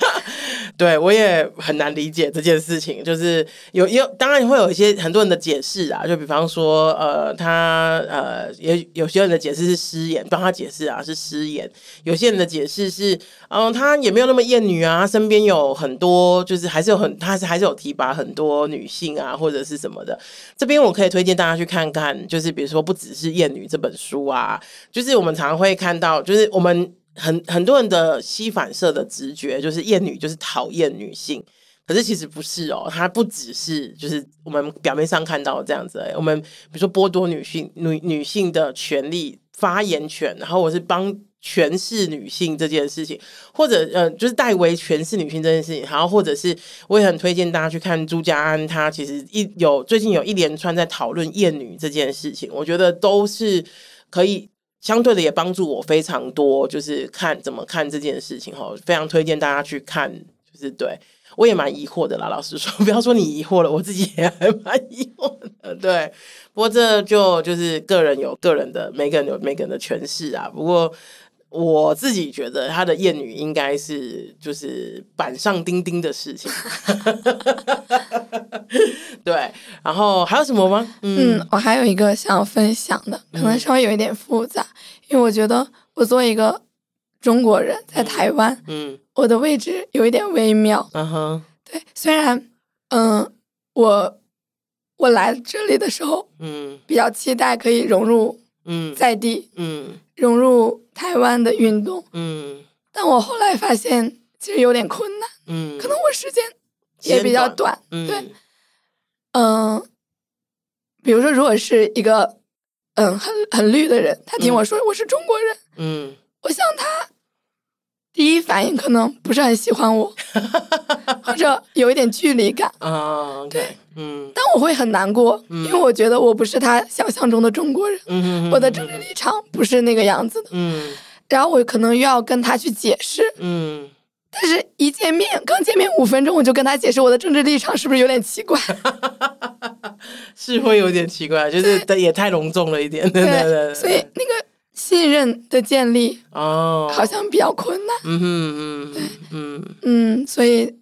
对，我也很难理解这件事情，就是有有，当然会有一些很多人的解释啊，就比方说，呃，他呃，也有些人的解释是失言，帮他解释啊是失言；有些人的解释是，嗯、他也没有那么厌女啊，身边有很多，就是还是有很，他是还是有提拔很多女性啊，或者是什么的。这边我可以推荐大家去看看，就是比如说不只是厌女这本书啊，就是我们常常会看到，就是我们。很很多人的吸反射的直觉就是厌女就是讨厌女性，可是其实不是哦，它不只是就是我们表面上看到这样子。我们比如说剥夺女性女女性的权利、发言权，然后我是帮诠释女性这件事情，或者呃就是代为诠释女性这件事情，然后或者是我也很推荐大家去看朱家安，他其实一有最近有一连串在讨论厌女这件事情，我觉得都是可以。相对的也帮助我非常多，就是看怎么看这件事情哈，非常推荐大家去看。就是对我也蛮疑惑的啦，老实说，不要说你疑惑了，我自己也还蛮疑惑的。对，不过这就就是个人有个人的，每个人有每个人的诠释啊。不过。我自己觉得他的厌女应该是就是板上钉钉的事情，对。然后还有什么吗？嗯，嗯，我还有一个想要分享的，可能稍微有一点复杂，嗯、因为我觉得我作为一个中国人在台湾，嗯，我的位置有一点微妙。嗯哼，对，虽然嗯，我我来这里的时候，嗯，比较期待可以融入，嗯，在地，嗯。嗯融入台湾的运动，嗯，但我后来发现其实有点困难，嗯，可能我时间也比较短，短对，嗯、呃，比如说，如果是一个嗯很很绿的人，他听我说我是中国人，嗯，我像他第一反应可能不是很喜欢我，或者有一点距离感。啊，对。嗯，但我会很难过，嗯，因为我觉得我不是他想象中的中国人，嗯我的政治立场不是那个样子的，嗯，然后我可能又要跟他去解释，嗯，但是一见面，刚见面五分钟，我就跟他解释我的政治立场，是不是有点奇怪？是会有点奇怪，就是也太隆重了一点，对对对，对，所以那个信任的建立哦，好像比较困难，嗯哼嗯对嗯。嗯，所以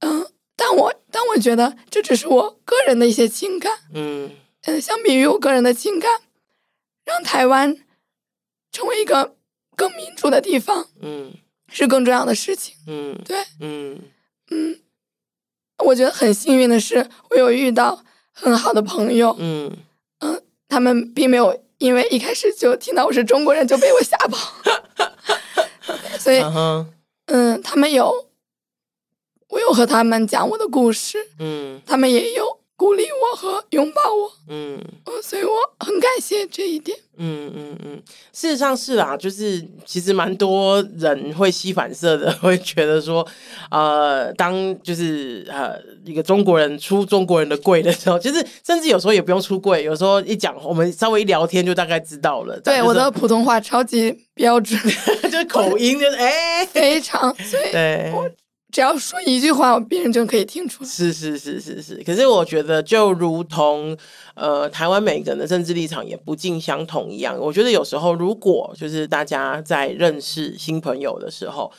嗯。但我但我觉得这只是我个人的一些情感，嗯。嗯，相比于我个人的情感，让台湾成为一个更民主的地方，嗯，是更重要的事情，嗯，对，嗯。嗯，我觉得很幸运的是，我有遇到很好的朋友，嗯。嗯，他们并没有因为一开始就听到我是中国人就被我吓跑，所以，嗯，他们有。我有和他们讲我的故事，嗯，他们也有鼓励我和拥抱我，嗯，所以我很感谢这一点。嗯嗯嗯，事实上是啦，就是其实蛮多人会吸反射的，会觉得说，呃，当就是呃一个中国人出中国人的柜的时候，就是甚至有时候也不用出柜，有时候一讲，我们稍微一聊天就大概知道了。对，我的普通话超级标准，就是口音就是哎，非常对。只要说一句话，别人就可以听出来。是是是是是，可是我觉得，就如同呃，台湾每个人的政治立场也不尽相同一样。我觉得有时候，如果就是大家在认识新朋友的时候，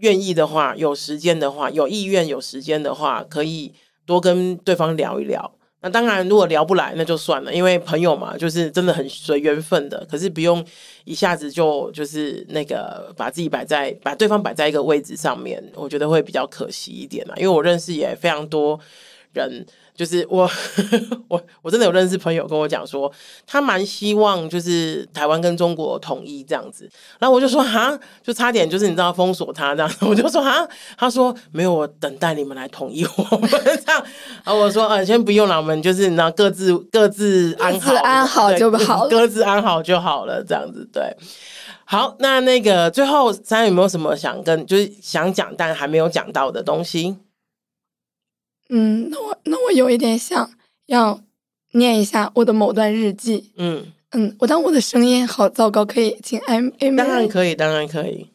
愿意的话，有时间的话，有意愿、有时间的话，可以多跟对方聊一聊。那当然，如果聊不来，那就算了，因为朋友嘛，就是真的很随缘分的。可是不用一下子就就是那个把自己摆在把对方摆在一个位置上面，我觉得会比较可惜一点啊。因为我认识也非常多人。就是我，我我真的有认识朋友跟我讲说，他蛮希望就是台湾跟中国统一这样子，然后我就说哈，就差点就是你知道封锁他这样子，我就说哈，他说没有，我等待你们来统一我们这样，然后我说呃，先不用了，我们就是你知道各自各自安好，各自安好就好，各自安好就好了这样子，对，好，那那个最后三有没有什么想跟就是想讲但还没有讲到的东西？嗯，那我那我有一点想要念一下我的某段日记。嗯嗯，我当我的声音好糟糕，可以请 M M。当然可以，当然可以。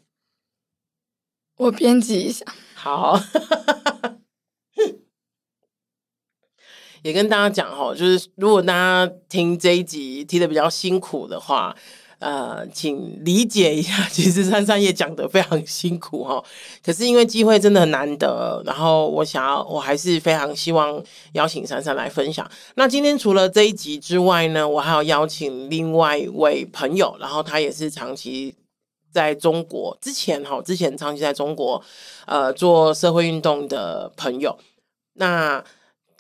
我编辑一下。好。也跟大家讲哈，就是如果大家听这一集听的比较辛苦的话。呃，请理解一下，其实珊珊也讲得非常辛苦哈，可是因为机会真的很难得，然后我想要，我还是非常希望邀请珊珊来分享。那今天除了这一集之外呢，我还要邀请另外一位朋友，然后他也是长期在中国，之前哈，之前长期在中国呃做社会运动的朋友，那。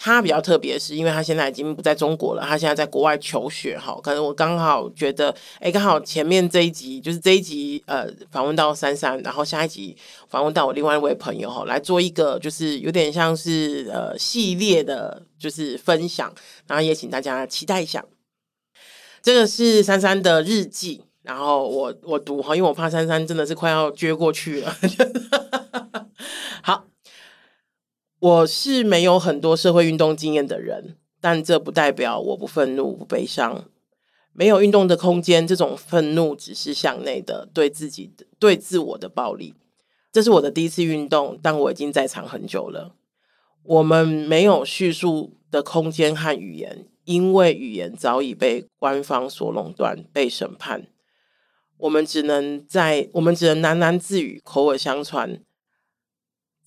他比较特别，是因为他现在已经不在中国了，他现在在国外求学哈。可能我刚好觉得，哎，刚好前面这一集就是这一集，呃，访问到珊珊，然后下一集访问到我另外一位朋友哈，来做一个就是有点像是呃系列的，就是分享，然后也请大家期待一下。这个是珊珊的日记，然后我我读哈，因为我怕珊珊真的是快要撅过去了。我是没有很多社会运动经验的人，但这不代表我不愤怒、不悲伤。没有运动的空间，这种愤怒只是向内的，对自己的、对自我的暴力。这是我的第一次运动，但我已经在场很久了。我们没有叙述的空间和语言，因为语言早已被官方所垄断、被审判。我们只能在，我们只能喃喃自语、口耳相传。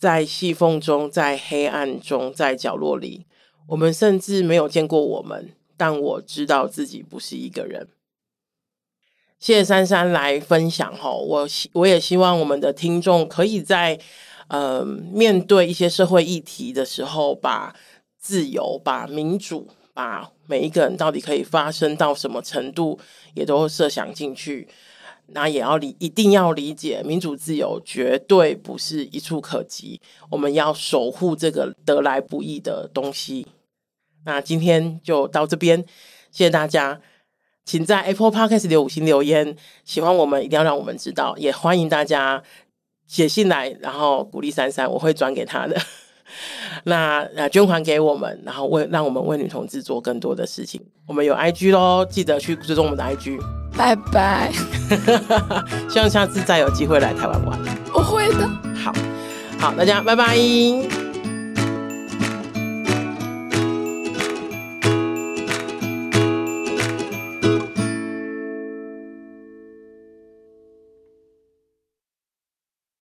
在细缝中，在黑暗中，在角落里，我们甚至没有见过我们，但我知道自己不是一个人。谢谢珊珊来分享哈，我希我也希望我们的听众可以在呃面对一些社会议题的时候，把自由、把民主、把每一个人到底可以发生到什么程度，也都设想进去。那也要理，一定要理解，民主自由绝对不是一触可及。我们要守护这个得来不易的东西。那今天就到这边，谢谢大家，请在 Apple Podcast 留五星留言，喜欢我们一定要让我们知道，也欢迎大家写信来，然后鼓励珊珊，我会转给他的。那呃，捐款给我们，然后为让我们为女同志做更多的事情。我们有 IG 喽，记得去追踪我们的 IG。拜拜，希望下次再有机会来台湾玩。我会的。好，好，大家拜拜。